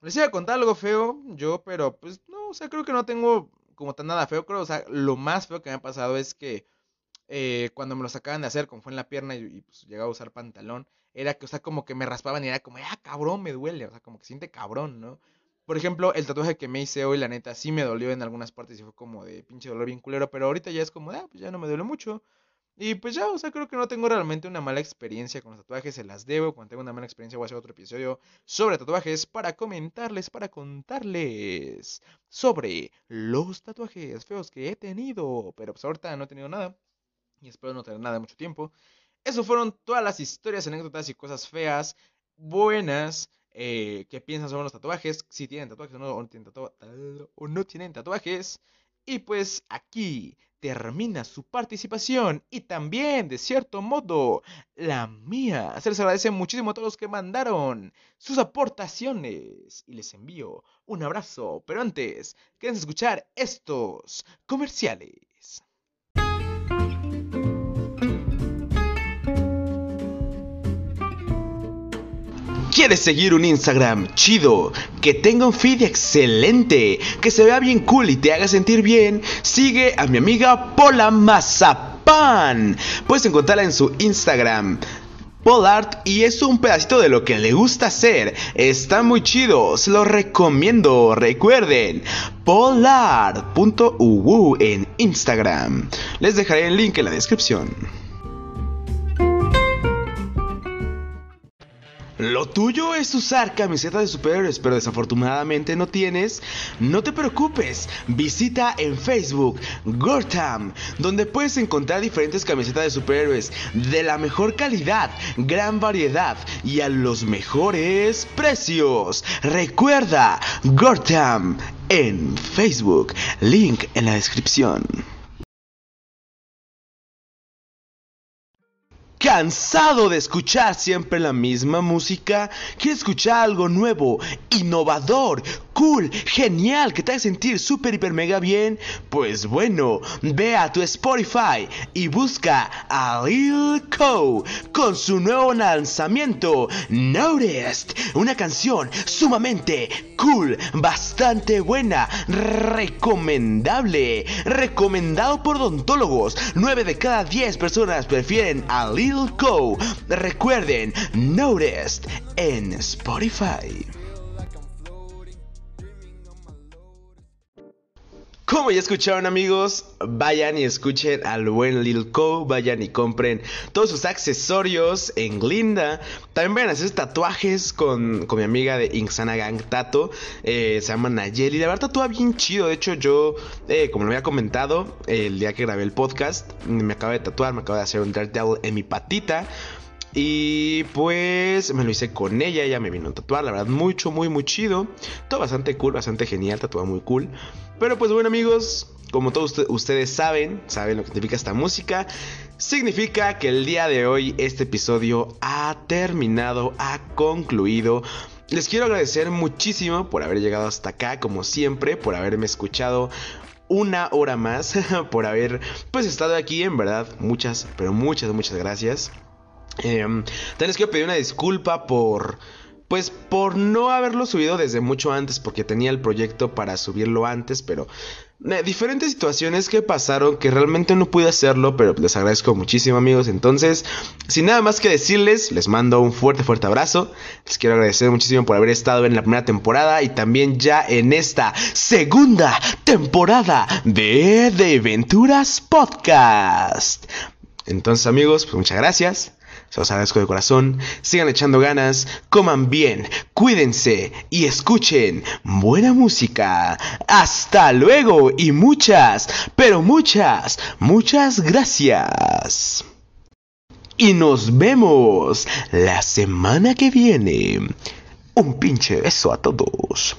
Les iba a contar algo feo, yo, pero pues no, o sea, creo que no tengo como tan nada feo, creo, o sea, lo más feo que me ha pasado es que eh, cuando me lo sacaban de hacer, como fue en la pierna y, pues llegaba a usar pantalón, era que, o sea, como que me raspaban y era como, ah, cabrón, me duele, o sea, como que siente cabrón, ¿no? Por ejemplo, el tatuaje que me hice hoy, la neta, sí me dolió en algunas partes y fue como de pinche dolor bien culero, pero ahorita ya es como, ah, pues ya no me duele mucho. Y pues ya, o sea, creo que no tengo realmente una mala experiencia con los tatuajes, se las debo. Cuando tengo una mala experiencia voy a hacer otro episodio sobre tatuajes para comentarles, para contarles sobre los tatuajes feos que he tenido. Pero pues ahorita no he tenido nada y espero no tener nada mucho tiempo. Eso fueron todas las historias, anécdotas y cosas feas, buenas, eh, que piensan sobre los tatuajes, si tienen tatuajes o no, o no tienen tatuajes. Y pues aquí termina su participación y también, de cierto modo, la mía. Se les agradece muchísimo a todos los que mandaron sus aportaciones y les envío un abrazo. Pero antes, quédense escuchar estos comerciales. ¿Quieres seguir un Instagram chido, que tenga un feed excelente, que se vea bien cool y te haga sentir bien? Sigue a mi amiga Pola Mazapán. Puedes encontrarla en su Instagram. Polart y es un pedacito de lo que le gusta hacer. Está muy chido, se lo recomiendo. Recuerden, polart.uu en Instagram. Les dejaré el link en la descripción. Lo tuyo es usar camisetas de superhéroes, pero desafortunadamente no tienes. No te preocupes, visita en Facebook Gortam, donde puedes encontrar diferentes camisetas de superhéroes de la mejor calidad, gran variedad y a los mejores precios. Recuerda, Gortam en Facebook, link en la descripción. ¿Cansado de escuchar siempre la misma música? ¿Quieres escuchar algo nuevo, innovador, cool, genial, que te haga sentir súper, hiper, mega bien? Pues bueno, ve a tu Spotify y busca a Lil Co con su nuevo lanzamiento, Noticed, una canción sumamente cool, bastante buena, recomendable, recomendado por odontólogos. 9 de cada 10 personas prefieren a Lil Recuerden, Noticed en Spotify. Como ya escucharon amigos, vayan y escuchen al buen Lil Co, vayan y compren todos sus accesorios en Glinda. También vayan a hacer tatuajes con, mi amiga de Inksana Gang Tato, eh, se llama Nayeli. La verdad tatúa bien chido, de hecho yo, eh, como lo había comentado el día que grabé el podcast, me acabo de tatuar, me acabo de hacer un Daredevil en mi patita. Y pues me lo hice con ella, ella me vino a tatuar, la verdad, mucho, muy, muy chido. Todo bastante cool, bastante genial, tatuado muy cool. Pero pues bueno amigos, como todos ustedes saben, saben lo que significa esta música, significa que el día de hoy este episodio ha terminado, ha concluido. Les quiero agradecer muchísimo por haber llegado hasta acá, como siempre, por haberme escuchado una hora más, por haber pues estado aquí, en verdad, muchas, pero muchas, muchas gracias. Eh, también les quiero pedir una disculpa por... Pues por no haberlo subido desde mucho antes, porque tenía el proyecto para subirlo antes, pero eh, diferentes situaciones que pasaron que realmente no pude hacerlo, pero les agradezco muchísimo amigos. Entonces, sin nada más que decirles, les mando un fuerte, fuerte abrazo. Les quiero agradecer muchísimo por haber estado en la primera temporada y también ya en esta segunda temporada de The Aventuras Podcast. Entonces amigos, pues muchas gracias. Se los agradezco de corazón. Sigan echando ganas, coman bien, cuídense y escuchen buena música. Hasta luego y muchas, pero muchas, muchas gracias. Y nos vemos la semana que viene. Un pinche beso a todos.